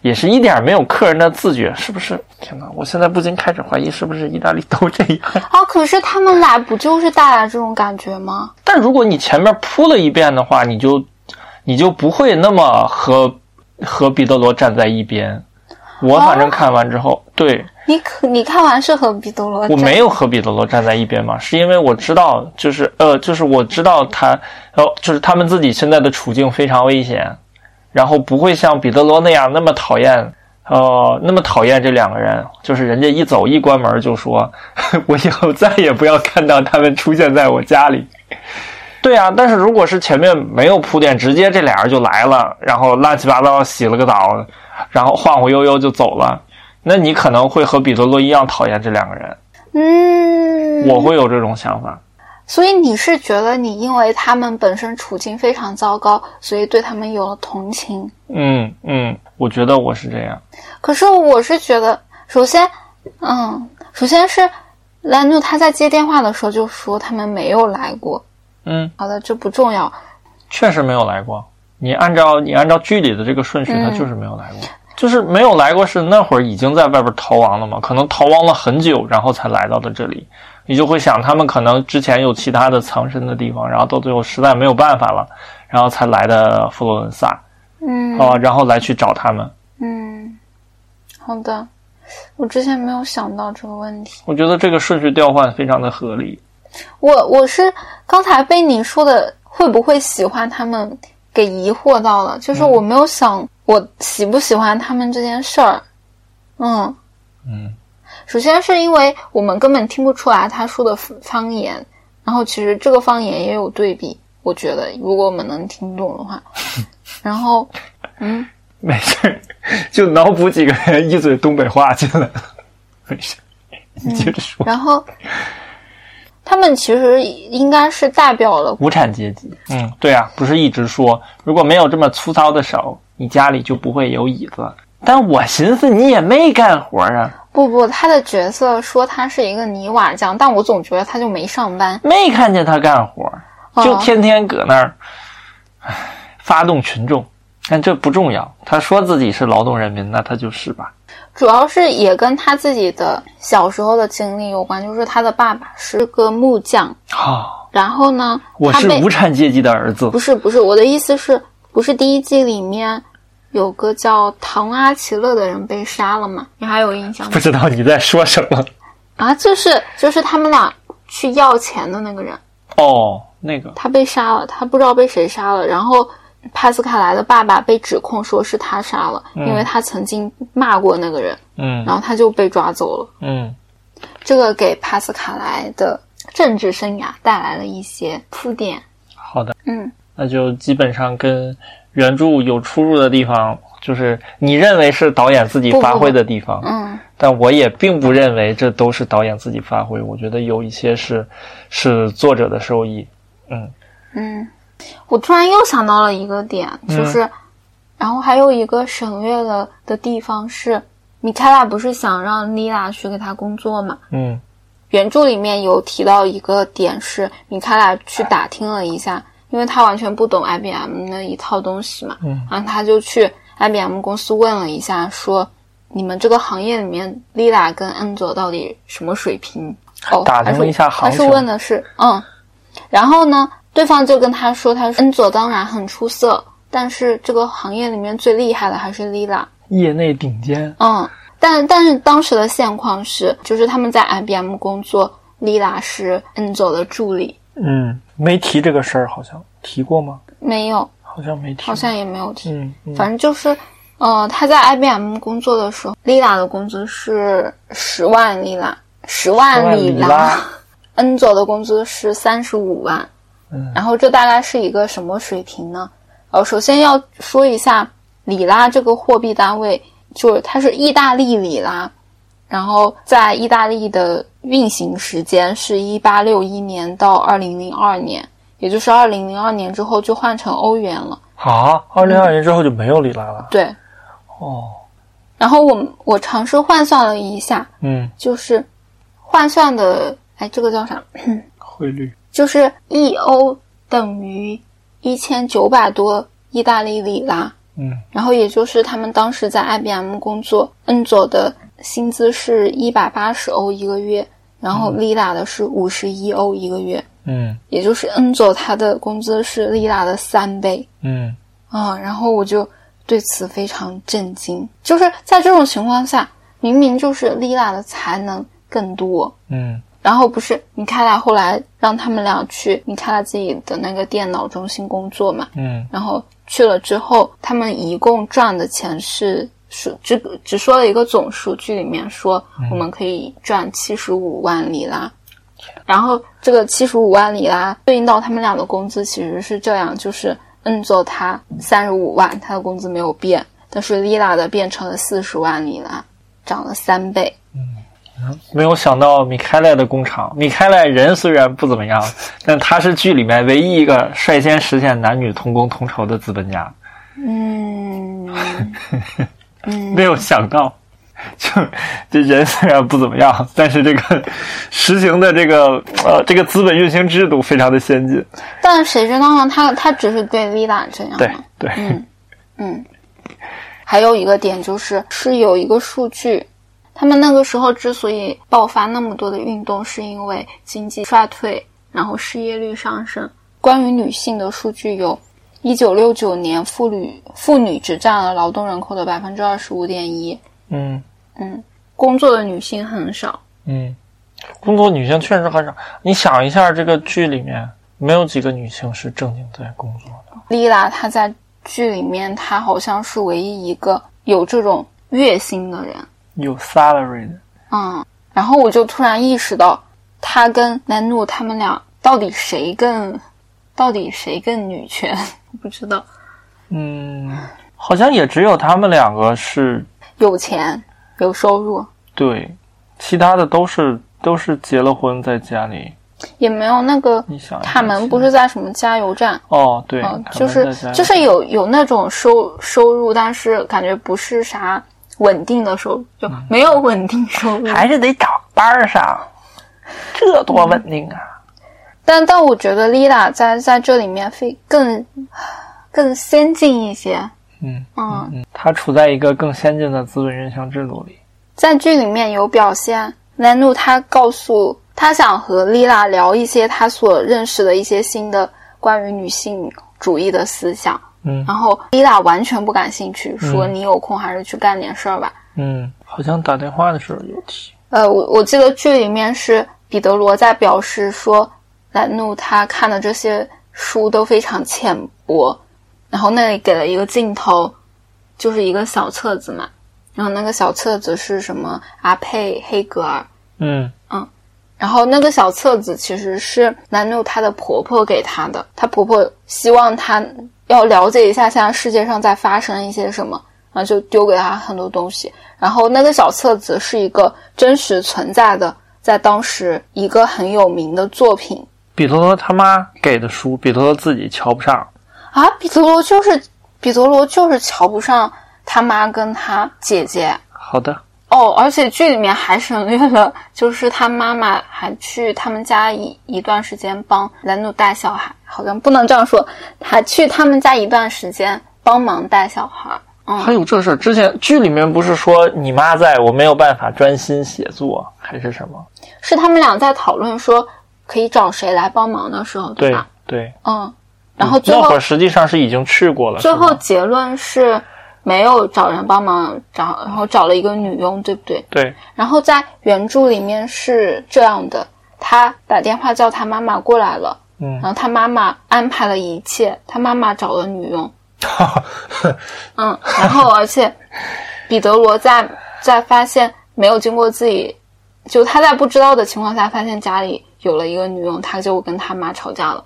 S2: 也是一点儿没有客人的自觉，是不是？天哪，我现在不禁开始怀疑，是不是意大利都这样？
S1: 啊，可是他们俩不就是带来这种感觉吗？
S2: 但如果你前面铺了一遍的话，你就你就不会那么和和彼得罗站在一边。我反正看完之后，对
S1: 你可你看完是和彼得罗，
S2: 我没有和彼得罗站在一边嘛，是因为我知道，就是呃，就是我知道他，呃，就是他们自己现在的处境非常危险，然后不会像彼得罗那样那么讨厌，呃，那么讨厌这两个人，就是人家一走一关门就说，我以后再也不要看到他们出现在我家里。对啊，但是如果是前面没有铺垫，直接这俩人就来了，然后乱七八糟洗了个澡，然后晃晃悠悠就走了，那你可能会和彼得罗一样讨厌这两个人。
S1: 嗯，
S2: 我会有这种想法。
S1: 所以你是觉得你因为他们本身处境非常糟糕，所以对他们有了同情？
S2: 嗯嗯，我觉得我是这样。
S1: 可是我是觉得，首先，嗯，首先是兰努他在接电话的时候就说他们没有来过。
S2: 嗯，
S1: 好的，这不重要。
S2: 确实没有来过。你按照你按照剧里的这个顺序，
S1: 嗯
S2: 他就是没有来过。就是没有来过，是那会儿已经在外边逃亡了嘛？可能逃亡了很久，然后才来到的这里。你就会想，他们可能之前有其他的藏身的地方，然后到最后实在没有办法了，然后才来的佛罗伦萨
S1: 嗯
S2: 啊、然后来去找他们。
S1: 嗯，好的，我之前没有想到这个问题。
S2: 我觉得这个顺序调换非常的合理。
S1: 我我是刚才被你说的会不会喜欢他们给疑惑到了，就是我没有想我喜不喜欢他们这件事儿。嗯，
S2: 嗯。
S1: 首先是因为我们根本听不出来他说的方言，然后其实这个方言也有对比，我觉得如果我们能听懂的话，然后嗯，
S2: 没事儿，就脑补几个人一嘴东北话进来，没事儿，你接着说。
S1: 然后他们其实应该是代表了
S2: 无产阶级，嗯，对啊，不是一直说如果没有这么粗糙的手，你家里就不会有椅子。但我寻思你也没干活啊，
S1: 不不，他的角色说他是一个泥瓦匠，但我总觉得他就没上班，
S2: 没看见他干活，就
S1: 哦
S2: 天天搁那儿，唉发动群众。但这不重要，他说自己是劳动人民，那他就是吧。
S1: 主要是也跟他自己的小时候的经历有关，就是他的爸爸是个木匠，
S2: 啊、
S1: 然后呢，
S2: 我是无产阶级的儿子
S1: 不。是不是，我的意思是不是第一季里面有个叫唐阿奇勒的人被杀了吗？你还有印象吗
S2: 不？知道你在说什么
S1: 啊，就是就是他们俩去要钱的那个人，
S2: 哦，那个
S1: 他被杀了，他不知道被谁杀了，然后。帕斯卡莱的爸爸被指控说是他杀了，因为他曾经骂过那个人，
S2: 嗯
S1: 然后他就被抓走了。
S2: 嗯
S1: 这个给帕斯卡莱的政治生涯带来了一些铺垫。
S2: 好的，
S1: 嗯，
S2: 那就基本上跟原著有出入的地方，就是你认为是导演自己发挥的地方，
S1: 嗯
S2: 但我也并不认为这都是导演自己发挥。我觉得有一些是是作者的收益。嗯
S1: 嗯，我突然又想到了一个点，就是，然后还有一个省略了的地方是，米开朗不是想让丽拉去给他工作嘛？
S2: 嗯
S1: 原著里面有提到一个点是，米开朗去打听了一下，因为他完全不懂 IBM 那一套东西嘛，
S2: 嗯
S1: 然后他就去 IBM 公司问了一下，说你们这个行业里面丽拉跟恩佐到底什么水平？哦，
S2: 打听了一下行情
S1: 他是问的是嗯，然后呢，对方就跟他说，他说恩佐当然很出色，但是这个行业里面最厉害的还是莉拉。
S2: 业内顶尖。
S1: 嗯，但但是当时的现况是，就是他们在 IBM 工作，莉拉是恩佐的助理，
S2: 嗯，没提这个事儿，好像提过吗？
S1: 没有，
S2: 好像没提。
S1: 好像也没有提。
S2: 嗯嗯
S1: 反正就是，呃，他在 IBM 工作的时候，莉拉的工资是十万莉拉，十万里
S2: 里拉
S1: 恩佐的工资是三十五万。
S2: 嗯
S1: 然后这大概是一个什么水平呢？呃，首先要说一下里拉这个货币单位，就是它是意大利里拉，然后在意大利的运行时间是一八六一年到二零零二年，也就是二零零二年之后就换成欧元了。
S2: 好，二零二年之后就没有里拉了。
S1: 对，
S2: 哦，
S1: 然后我我尝试换算了一下，
S2: 嗯，
S1: 就是换算的，哎，这个叫啥？
S2: 汇率，
S1: 就是一欧等于一千九百多意大利里拉。
S2: 嗯。
S1: 然后也就是他们当时在 IBM 工作，恩佐的薪资是一百八十欧一个月，然后丽拉的是五十一欧一个月，
S2: 嗯。
S1: 也就是恩佐他的工资是丽拉的三倍。
S2: 嗯。
S1: 啊。然后我就对此非常震惊，就是在这种情况下，明明就是丽拉的才能更多，
S2: 嗯
S1: 然后不是米开朗后来让他们俩去米开朗自己的那个电脑中心工作嘛，
S2: 嗯
S1: 然后去了之后，他们一共赚的钱是数只只说了一个总数剧，里面说我们可以赚七十五万里拉。然后这个七十五万里拉对应到他们俩的工资其实是这样，就是恩佐他三十五万，他的工资没有变，但是丽拉的变成了四十万里拉，涨了三倍。
S2: 没有想到米开莱的工厂，米开莱人虽然不怎么样，但他是剧里面唯一一个率先实现男女同工同酬的资本家。
S1: 嗯嗯，
S2: 没有想到，就这人虽然不怎么样，但是这个实行的这个呃这个资本运行制度非常的先进。
S1: 但谁知道呢？他他只是对丽拉这样
S2: 对对，
S1: 嗯，嗯，还有一个点就是，是有一个数据，他们那个时候之所以爆发那么多的运动，是因为经济衰退，然后失业率上升。关于女性的数据有，一九六九年妇女妇女只占了劳动人口的百分之二十五点一，
S2: 嗯
S1: 嗯，工作的女性很少。
S2: 嗯，工作女性确实很少。你想一下，这个剧里面没有几个女性是正经在工作的。
S1: 丽拉她在剧里面，她好像是唯一一个有这种月薪的人。
S2: 有 salary 的，
S1: 嗯，然后我就突然意识到，他跟南努他们俩到底谁更，到底谁更女权？不知道。
S2: 嗯，好像也只有他们两个是
S1: 有钱有收入，
S2: 对，其他的都是都是结了婚在家里。
S1: 也没有那个他们不是在什么加油站，
S2: 哦，对，
S1: 就是就是有有那种收收入，但是感觉不是啥稳定的收入，就没有稳定收入。
S2: 还是得找班儿上，这多稳定啊！
S1: 但但我觉得丽拉在在这里面会更更先进一些，
S2: 嗯
S1: 嗯
S2: 嗯，他处在一个更先进的资本运行制度里。
S1: 在剧里面有表现，南努他告诉他想和丽拉聊一些他所认识的一些新的关于女性主义的思想，
S2: 嗯
S1: 然后丽拉完全不感兴趣，说
S2: 嗯
S1: 你有空还是去干点事儿吧。
S2: 嗯，好像打电话的时候有提。
S1: 呃，我我记得剧里面是彼得罗在表示说，兰努他看的这些书都非常浅薄，然后那里给了一个镜头，就是一个小册子嘛，然后那个小册子是什么阿佩黑格尔，
S2: 嗯
S1: 然后那个小册子其实是兰努她的婆婆给她的，她婆婆希望她要了解一下现在世界上在发生一些什么，然后就丢给她很多东西。然后那个小册子是一个真实存在的，在当时一个很有名的作品
S2: 彼得罗他妈给的书，彼得罗自己瞧不上。
S1: 啊。彼得罗就是彼得罗就是瞧不上他妈跟他姐姐，
S2: 好的，
S1: 哦，而且剧里面还省略了，就是他妈妈还去他们家一一段时间帮兰努带小孩，好像不能这样说，还去他们家一段时间帮忙带小孩。嗯，
S2: 还有这事儿。之前剧里面不是说你妈在我没有办法专心写作，还是什么？
S1: 是他们俩在讨论说可以找谁来帮忙的时候，
S2: 对
S1: 吧？
S2: 对。
S1: 嗯，然后最后、
S2: 那会儿实际上是已经去过了。
S1: 最后结论是没有找人帮忙找，然后找了一个女佣，对不对？
S2: 对，
S1: 然后在原著里面是这样的，他打电话叫他妈妈过来了。
S2: 嗯
S1: 然后他妈妈安排了一切，他妈妈找了女佣，嗯，然后而且彼得罗在在发现没有经过自己，就他在不知道的情况下发现家里有了一个女佣，他就跟他妈吵架了。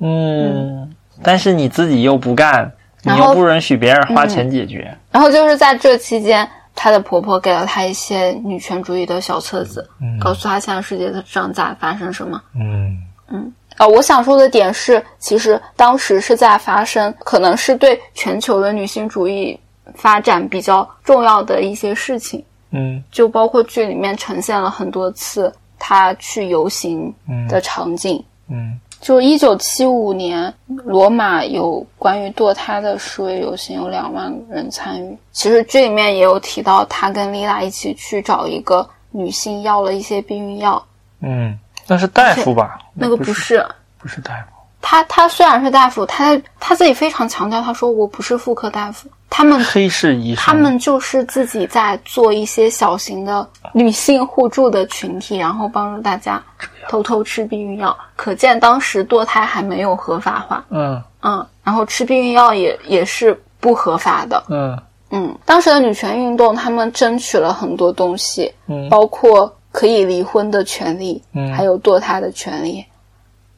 S2: 嗯，但是你自己又不干，你
S1: 然后
S2: 又不允许别人花钱解决。
S1: 然后就是在这期间，她的婆婆给了她一些女权主义的小册子，
S2: 嗯
S1: 告诉她现在世界的正在发生什么。
S2: 嗯
S1: 呃，我想说的点是，其实当时是在发生，可能是对全球的女性主义发展比较重要的一些事情，
S2: 嗯
S1: 就包括剧里面呈现了很多次她去游行的场景。
S2: 嗯
S1: 就一九七五年，罗马有关于堕胎的示威游行，有两万人参与。其实这里面也有提到，他跟丽拉一起去找一个女性要了一些避孕药。
S2: 嗯，那是大夫吧？
S1: 那个
S2: 不
S1: 不是
S2: 不是大夫。
S1: 他，他虽然是大夫，他他自己非常强调，他说我不是妇科大夫，他们
S2: 黑市医生，
S1: 他们就是自己在做一些小型的女性互助的群体，然后帮助大家偷偷吃避孕药。可见当时堕胎还没有合法化。
S2: 嗯
S1: 嗯，然后吃避孕药也也是不合法的。
S2: 嗯
S1: 嗯，当时的女权运动，他们争取了很多东西，
S2: 嗯
S1: 包括可以离婚的权利，
S2: 嗯
S1: 还有堕胎的权利。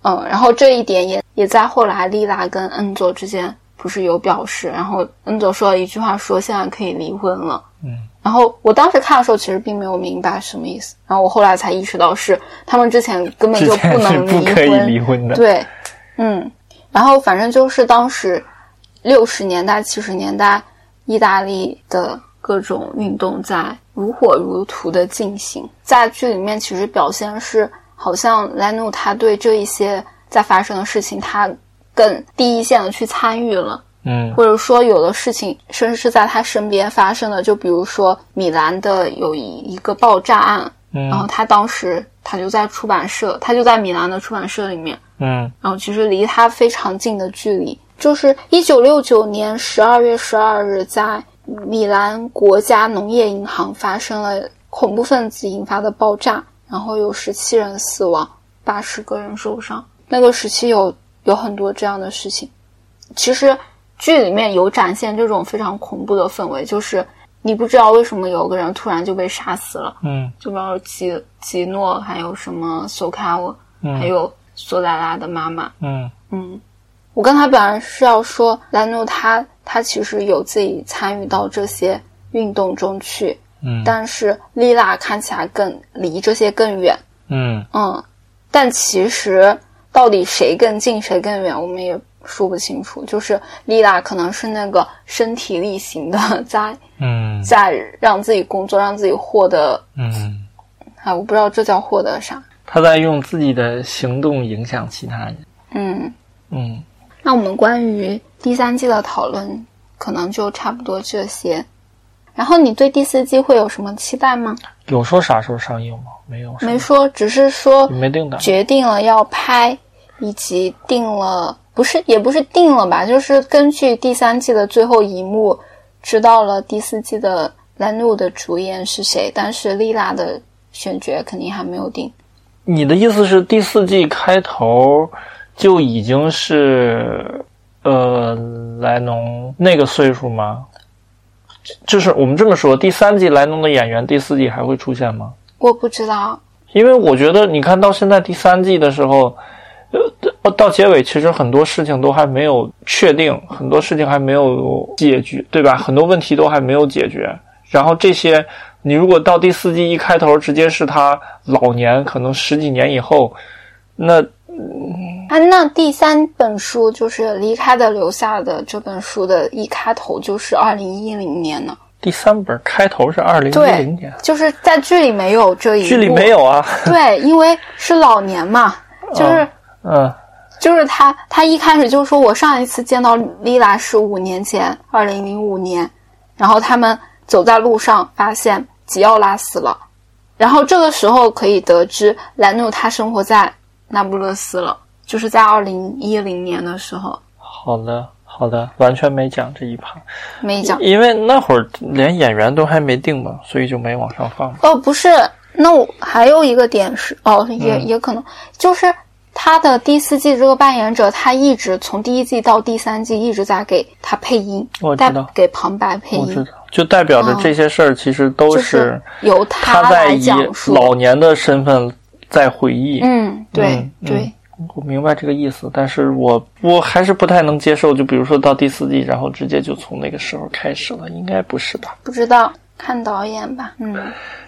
S1: 嗯，然后这一点也也在后来丽拉跟恩佐之间不是有表示，然后恩佐说了一句话说现在可以离婚了。
S2: 嗯
S1: 然后我当时看的时候，其实并没有明白什么意思，然后我后来才意识到是他们之前根本就
S2: 不
S1: 能离
S2: 不可以
S1: 婚，
S2: 离婚的。
S1: 对，嗯，然后反正就是当时六十年代、七十年代，意大利的各种运动在如火如荼的进行。在剧里面，其实表现是好像莱努他对这一些在发生的事情，他更第一线的去参与了。
S2: 嗯。
S1: 或者说有的事情甚至是在他身边发生的，就比如说米兰的有一一个爆炸案，嗯。然后
S2: 嗯
S1: 他当时他就在出版社，他就在米兰的出版社里面，
S2: 嗯。
S1: 然后其实离他非常近的距离，就是一九六九年十二月十二日，在米兰国家农业银行发生了恐怖分子引发的爆炸，然后有十七人死亡，八十个人受伤。那个时期有有很多这样的事情，其实剧里面有展现这种非常恐怖的氛围，就是你不知道为什么有个人突然就被杀死了。
S2: 嗯
S1: 就比方吉吉诺，还有什么索卡沃，
S2: 嗯
S1: 还有索莱拉的妈妈。
S2: 嗯
S1: 嗯，我刚才本来是要说兰诺他他其实有自己参与到这些运动中去，
S2: 嗯
S1: 但是丽娜看起来更离这些更远。
S2: 嗯
S1: 嗯，但其实到底谁更近谁更远，我们也说不清楚。就是丽娜可能是那个身体力行的在
S2: 嗯
S1: 在让自己工作，让自己获得
S2: 嗯，
S1: 啊，我不知道这叫获得啥。
S2: 他在用自己的行动影响其他人。
S1: 嗯，
S2: 嗯
S1: 那我们关于第三季的讨论可能就差不多这些。然后你对第四季会有什么期待吗？
S2: 有说啥时候上映吗？没有，
S1: 没说，只是说
S2: 没定的。
S1: 决定了要拍，以及定了不是也不是定了吧，就是根据第三季的最后一幕，知道了第四季的兰努的主演是谁，但是丽拉的选角肯定还没有定。
S2: 你的意思是第四季开头就已经是呃莱农那个岁数吗？就是我们这么说，第三季莱农的演员第四季还会出现吗？
S1: 我不知道，
S2: 因为我觉得你看到现在第三季的时候，呃，到结尾其实很多事情都还没有确定，很多事情还没有解决，对吧？很多问题都还没有解决。然后这些，你如果到第四季一开头直接是他老年，可能十几年以后，那
S1: 啊，那第三本书就是《离开的留下的》这本书的一开头就是二零一零年呢，
S2: 第三本开头是二零一
S1: 对
S2: 零年，
S1: 就是在剧里没有这一幕，
S2: 剧里没有啊。
S1: 对，因为是老年嘛，就是、
S2: 嗯
S1: 就是他他一开始就说我上一次见到丽拉是五年前，二零零五年，然后他们走在路上发现吉奥拉死了，然后这个时候可以得知兰努他生活在那不勒斯了，就是在二零一零年的时候
S2: 好的好的，完全没讲这一趴，
S1: 没讲。
S2: 因为那会儿连演员都还没定嘛，所以就没往上放。
S1: 哦，不是，那我还有一个点是，哦，也、
S2: 嗯
S1: 也可能就是他的第四季这个扮演者，他一直从第一季到第三季一直在给他配音，
S2: 我知道
S1: 给旁白配音，
S2: 我知道，就代表着这些事儿其实都
S1: 是由来
S2: 他在以。老年的身份在回忆。
S1: 嗯，对、对，
S2: 我明白这个意思，但是我我还是不太能接受。就比如说到第四季，然后直接就从那个时候开始了，应该不是吧？
S1: 不知道。看导演吧，嗯，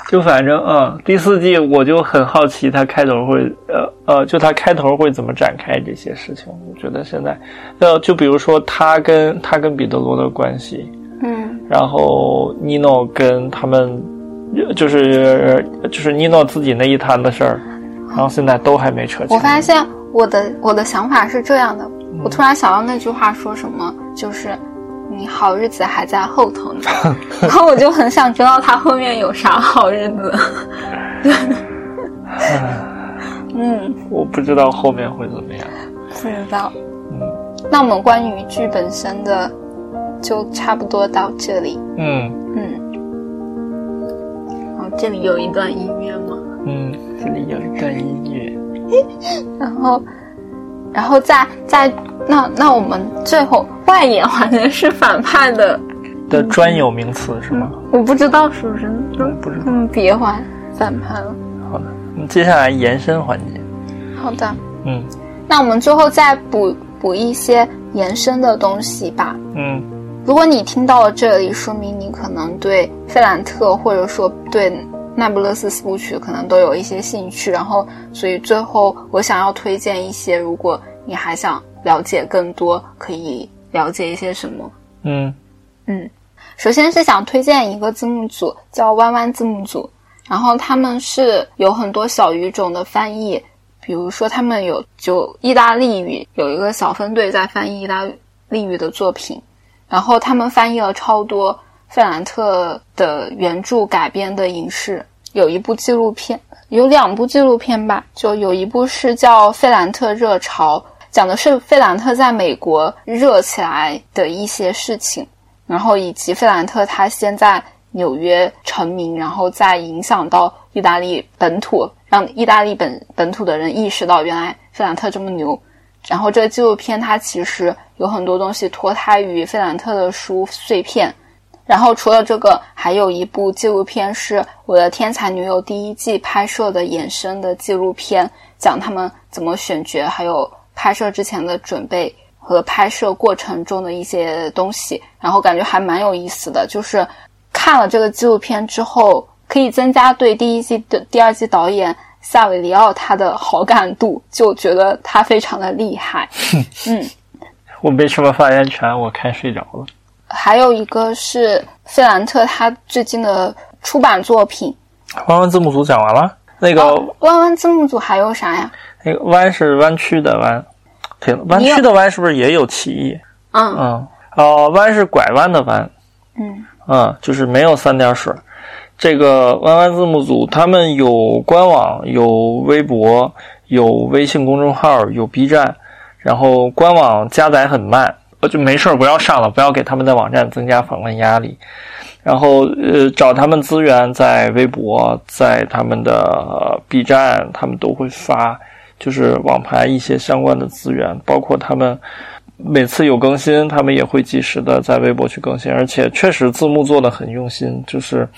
S2: 就反正嗯，第四季我就很好奇，他开头会呃呃，就他开头会怎么展开这些事情。我觉得现在呃，就比如说他跟他跟彼得罗的关系，
S1: 嗯，
S2: 然后尼诺跟他们就是就是尼诺自己那一摊的事儿，然后现在都还没扯清。
S1: 我发现我的我的想法是这样的，我突然想到那句话说什么，就是你好日子还在后头呢，然后我就很想知道他后面有啥好日子。嗯，
S2: 我不知道后面会怎么样。
S1: 不知道。
S2: 嗯，
S1: 那我们关于剧本身的就差不多到这里。
S2: 嗯
S1: 嗯，然后这里有一段音乐吗？
S2: 嗯，有一段音乐。
S1: 然后，然后再再那那我们最后外延环节是反派的
S2: 的专有名词是吗？
S1: 我不知道是不是，
S2: 我不知道。
S1: 嗯，别还反派了。
S2: 好的，那接下来延伸环节。
S1: 好的，
S2: 嗯，
S1: 那我们最后再补补一些延伸的东西吧。
S2: 嗯，
S1: 如果你听到了这里，说明你可能对费兰特或者说对那不勒斯四部曲可能都有一些兴趣。然后，所以最后我想要推荐一些，如果你还想了解更多，可以了解一些什么？
S2: 嗯
S1: 嗯，首先是想推荐一个字幕组，叫弯弯字幕组。然后他们是有很多小语种的翻译，比如说他们有就意大利语有一个小分队在翻译意大利语的作品，然后他们翻译了超多费兰特的原著改编的影视，有一部纪录片，有两部纪录片吧，就有一部是叫《费兰特热潮》，讲的是费兰特在美国热起来的一些事情，然后以及费兰特他现在。纽约成名，然后再影响到意大利本土，让意大利本本土的人意识到原来费兰特这么牛。然后这个纪录片它其实有很多东西脱胎于费兰特的书碎片。然后除了这个，还有一部纪录片是我的天才女友第一季拍摄的衍生的纪录片，讲他们怎么选角，还有拍摄之前的准备和拍摄过程中的一些东西。然后感觉还蛮有意思的，就是。看了这个纪录片之后，可以增加对第一季的第二季导演萨韦里奥他的好感度，就觉得他非常的厉害。嗯，
S2: 我没什么发言权，我看睡着了。
S1: 还有一个是费兰特他最近的出版作品，
S2: 弯弯字幕组讲完了。那个
S1: 弯弯字幕组还有啥呀？
S2: 那个弯是弯曲的弯，对，弯曲的弯是不是也有歧义？
S1: 嗯
S2: 嗯哦，弯是拐弯的弯。
S1: 嗯。
S2: 嗯，就是没有三点水。这个弯弯字幕组，他们有官网，有微博，有微信公众号，有 B 站。然后官网加载很慢，呃，就没事儿不要上了，不要给他们的网站增加访问压力。然后呃，找他们资源，在微博，在他们的 B 站，他们都会发，就是网盘一些相关的资源，包括他们。每次有更新，他们也会及时的在微博去更新，而且确实字幕做的很用心，就是，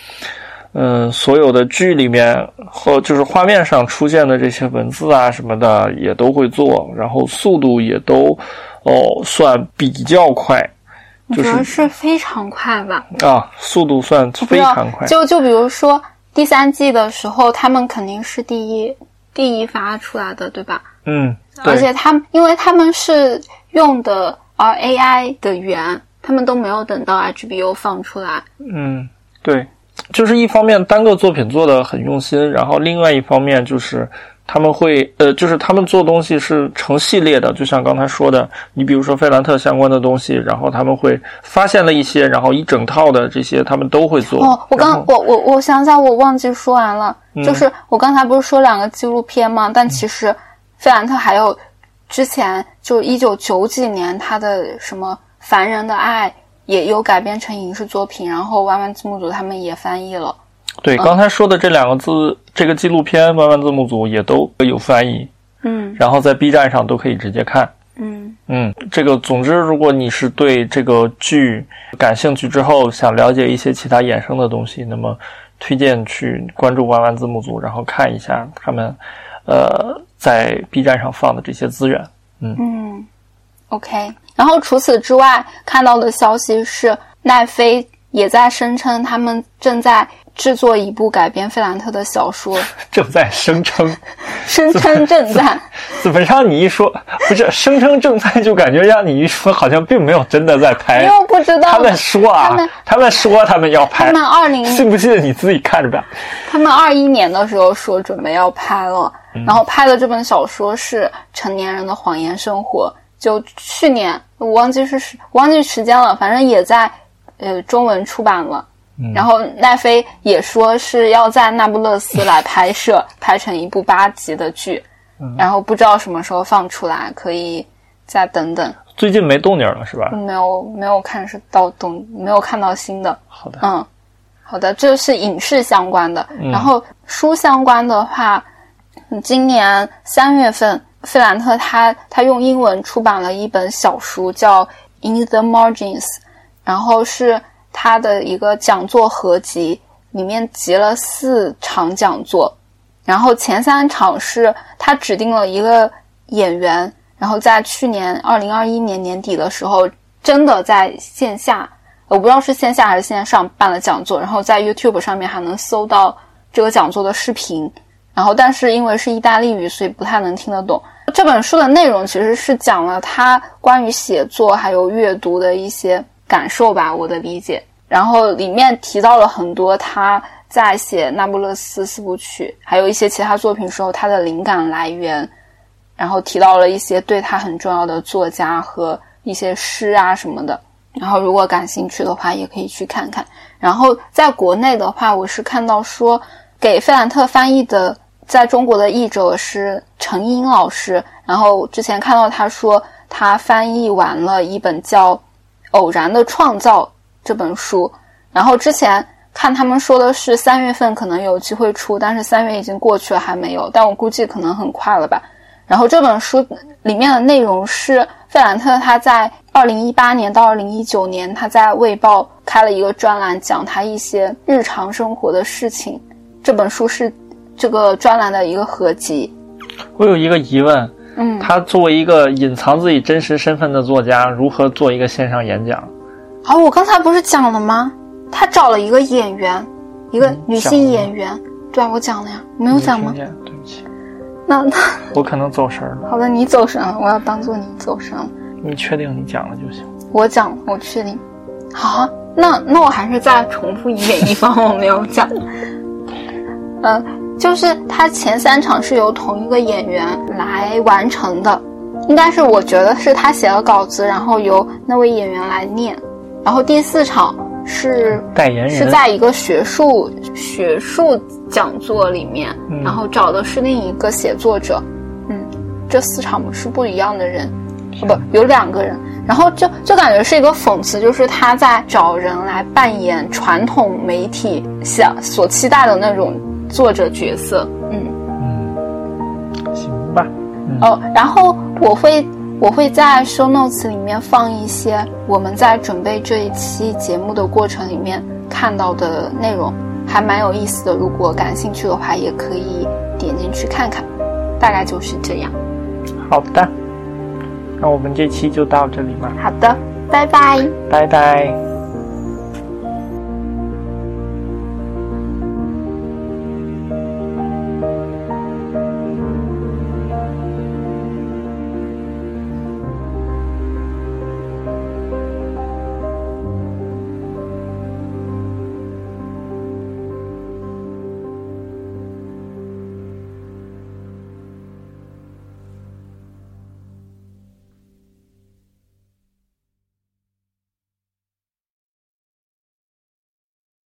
S2: 嗯，所有的剧里面和就是画面上出现的这些文字啊什么的也都会做，然后速度也都哦算比较快，就是
S1: 是非常快吧？
S2: 啊，速度算非常快。
S1: 就就比如说第三季的时候，他们肯定是第一第一发出来的，对吧？
S2: 嗯，
S1: 而且他们因为他们是。用的 R A I 的源，他们都没有等到 H B O 放出来。
S2: 嗯，对，就是一方面单个作品做的很用心，然后另外一方面就是他们会呃，就是他们做东西是成系列的，就像刚才说的，你比如说费兰特相关的东西，然后他们会发现了一些，然后一整套的这些他们都会做。
S1: 哦，我刚我我我想想，我忘记说完了，就是我刚才不是说两个纪录片吗？但其实费兰特还有。之前就一九九几年，他的什么《凡人的爱》也有改编成影视作品，然后弯弯字幕组他们也翻译了。
S2: 对，刚才说的这两个字，这个纪录片弯弯字幕组也都有翻译。
S1: 嗯，
S2: 然后在 B 站上都可以直接看。
S1: 嗯
S2: 嗯，这个总之，如果你是对这个剧感兴趣之后，想了解一些其他衍生的东西，那么推荐去关注弯弯字幕组，然后看一下他们，呃。在 B 站上放的这些资源，
S1: 嗯嗯，OK。然后除此之外，看到的消息是奈飞也在声称他们正在制作一部改编费兰特的小说，
S2: 正在声称，
S1: 声称正在。
S2: 怎么让你一说不是声称正在，就感觉让你一说好像并没有真的在拍。
S1: 你又不知道
S2: 他们说啊，
S1: 他们
S2: 他们说他们要拍，
S1: 他们二零
S2: 信不信你自己看着办。
S1: 他们二一年的时候说准备要拍了，然后拍的这本小说是《成年人的谎言生活》，就去年我忘记是忘记时间了，反正也在呃中文出版了。然后奈飞也说是要在那不勒斯来拍摄，拍成一部八集的剧，然后不知道什么时候放出来，可以再等等。
S2: 最近没动静了是吧？
S1: 没有没有看是到动，没有看到新的。
S2: 好的，
S1: 嗯，好的，这是影视相关的。然后书相关的话，嗯今年三月份，费兰特他他用英文出版了一本小书，叫《In the Margins》，然后是他的一个讲座合集，里面集了四场讲座。然后前三场是他指定了一个演员，然后在去年二零二一年年底的时候，真的在线下，我不知道是线下还是线上办了讲座，然后在 YouTube 上面还能搜到这个讲座的视频。然后，但是因为是意大利语，所以不太能听得懂。这本书的内容其实是讲了他关于写作还有阅读的一些感受吧，我的理解。然后里面提到了很多他在写《那不勒斯四部曲》还有一些其他作品时候他的灵感来源，然后提到了一些对他很重要的作家和一些诗啊什么的。然后如果感兴趣的话，也可以去看看。然后在国内的话，我是看到说给费兰特翻译的，在中国的译者是陈英老师。然后之前看到他说他翻译完了一本叫《偶然的创造》这本书，然后之前看他们说的是三月份可能有机会出，但是三月已经过去了还没有，但我估计可能很快了吧。然后这本书里面的内容是费兰特他在二零一八年到二零一九年他在《卫报》开了一个专栏，讲他一些日常生活的事情。这本书是这个专栏的一个合集。
S2: 我有一个疑问，
S1: 嗯，
S2: 他作为一个隐藏自己真实身份的作家，如何做一个线上演讲？
S1: 好，我刚才不是讲了吗？他找了一个演员，一个女性演员。对啊，我讲了呀，没有讲吗
S2: 对不起，
S1: 那那
S2: 我可能走神儿了。
S1: 好的，你走神了，我要当做你走神了。
S2: 你确定你讲了就行。
S1: 我讲了，我确定。好啊，那那我还是再重复一点地方我没有讲。嗯、就是他前三场是由同一个演员来完成的，应该是我觉得是他写了稿子，然后由那位演员来念。然后第四场是
S2: 代言人
S1: 是在一个学术学术讲座里面，
S2: 嗯。
S1: 然后找的是另一个写作者。嗯，这四场是不一样的人，哦不有两个人，然后就就感觉是一个讽刺，就是他在找人来扮演传统媒体想所期待的那种作者角色。嗯，
S2: 嗯，行吧。嗯、
S1: 哦，然后我会我会在 show notes 里面放一些我们在准备这一期节目的过程里面看到的内容，还蛮有意思的。如果感兴趣的话，也可以点进去看看。大概就是这样。
S2: 好的，那我们这期就到这里吧，
S1: 好的，拜拜。
S2: 拜拜。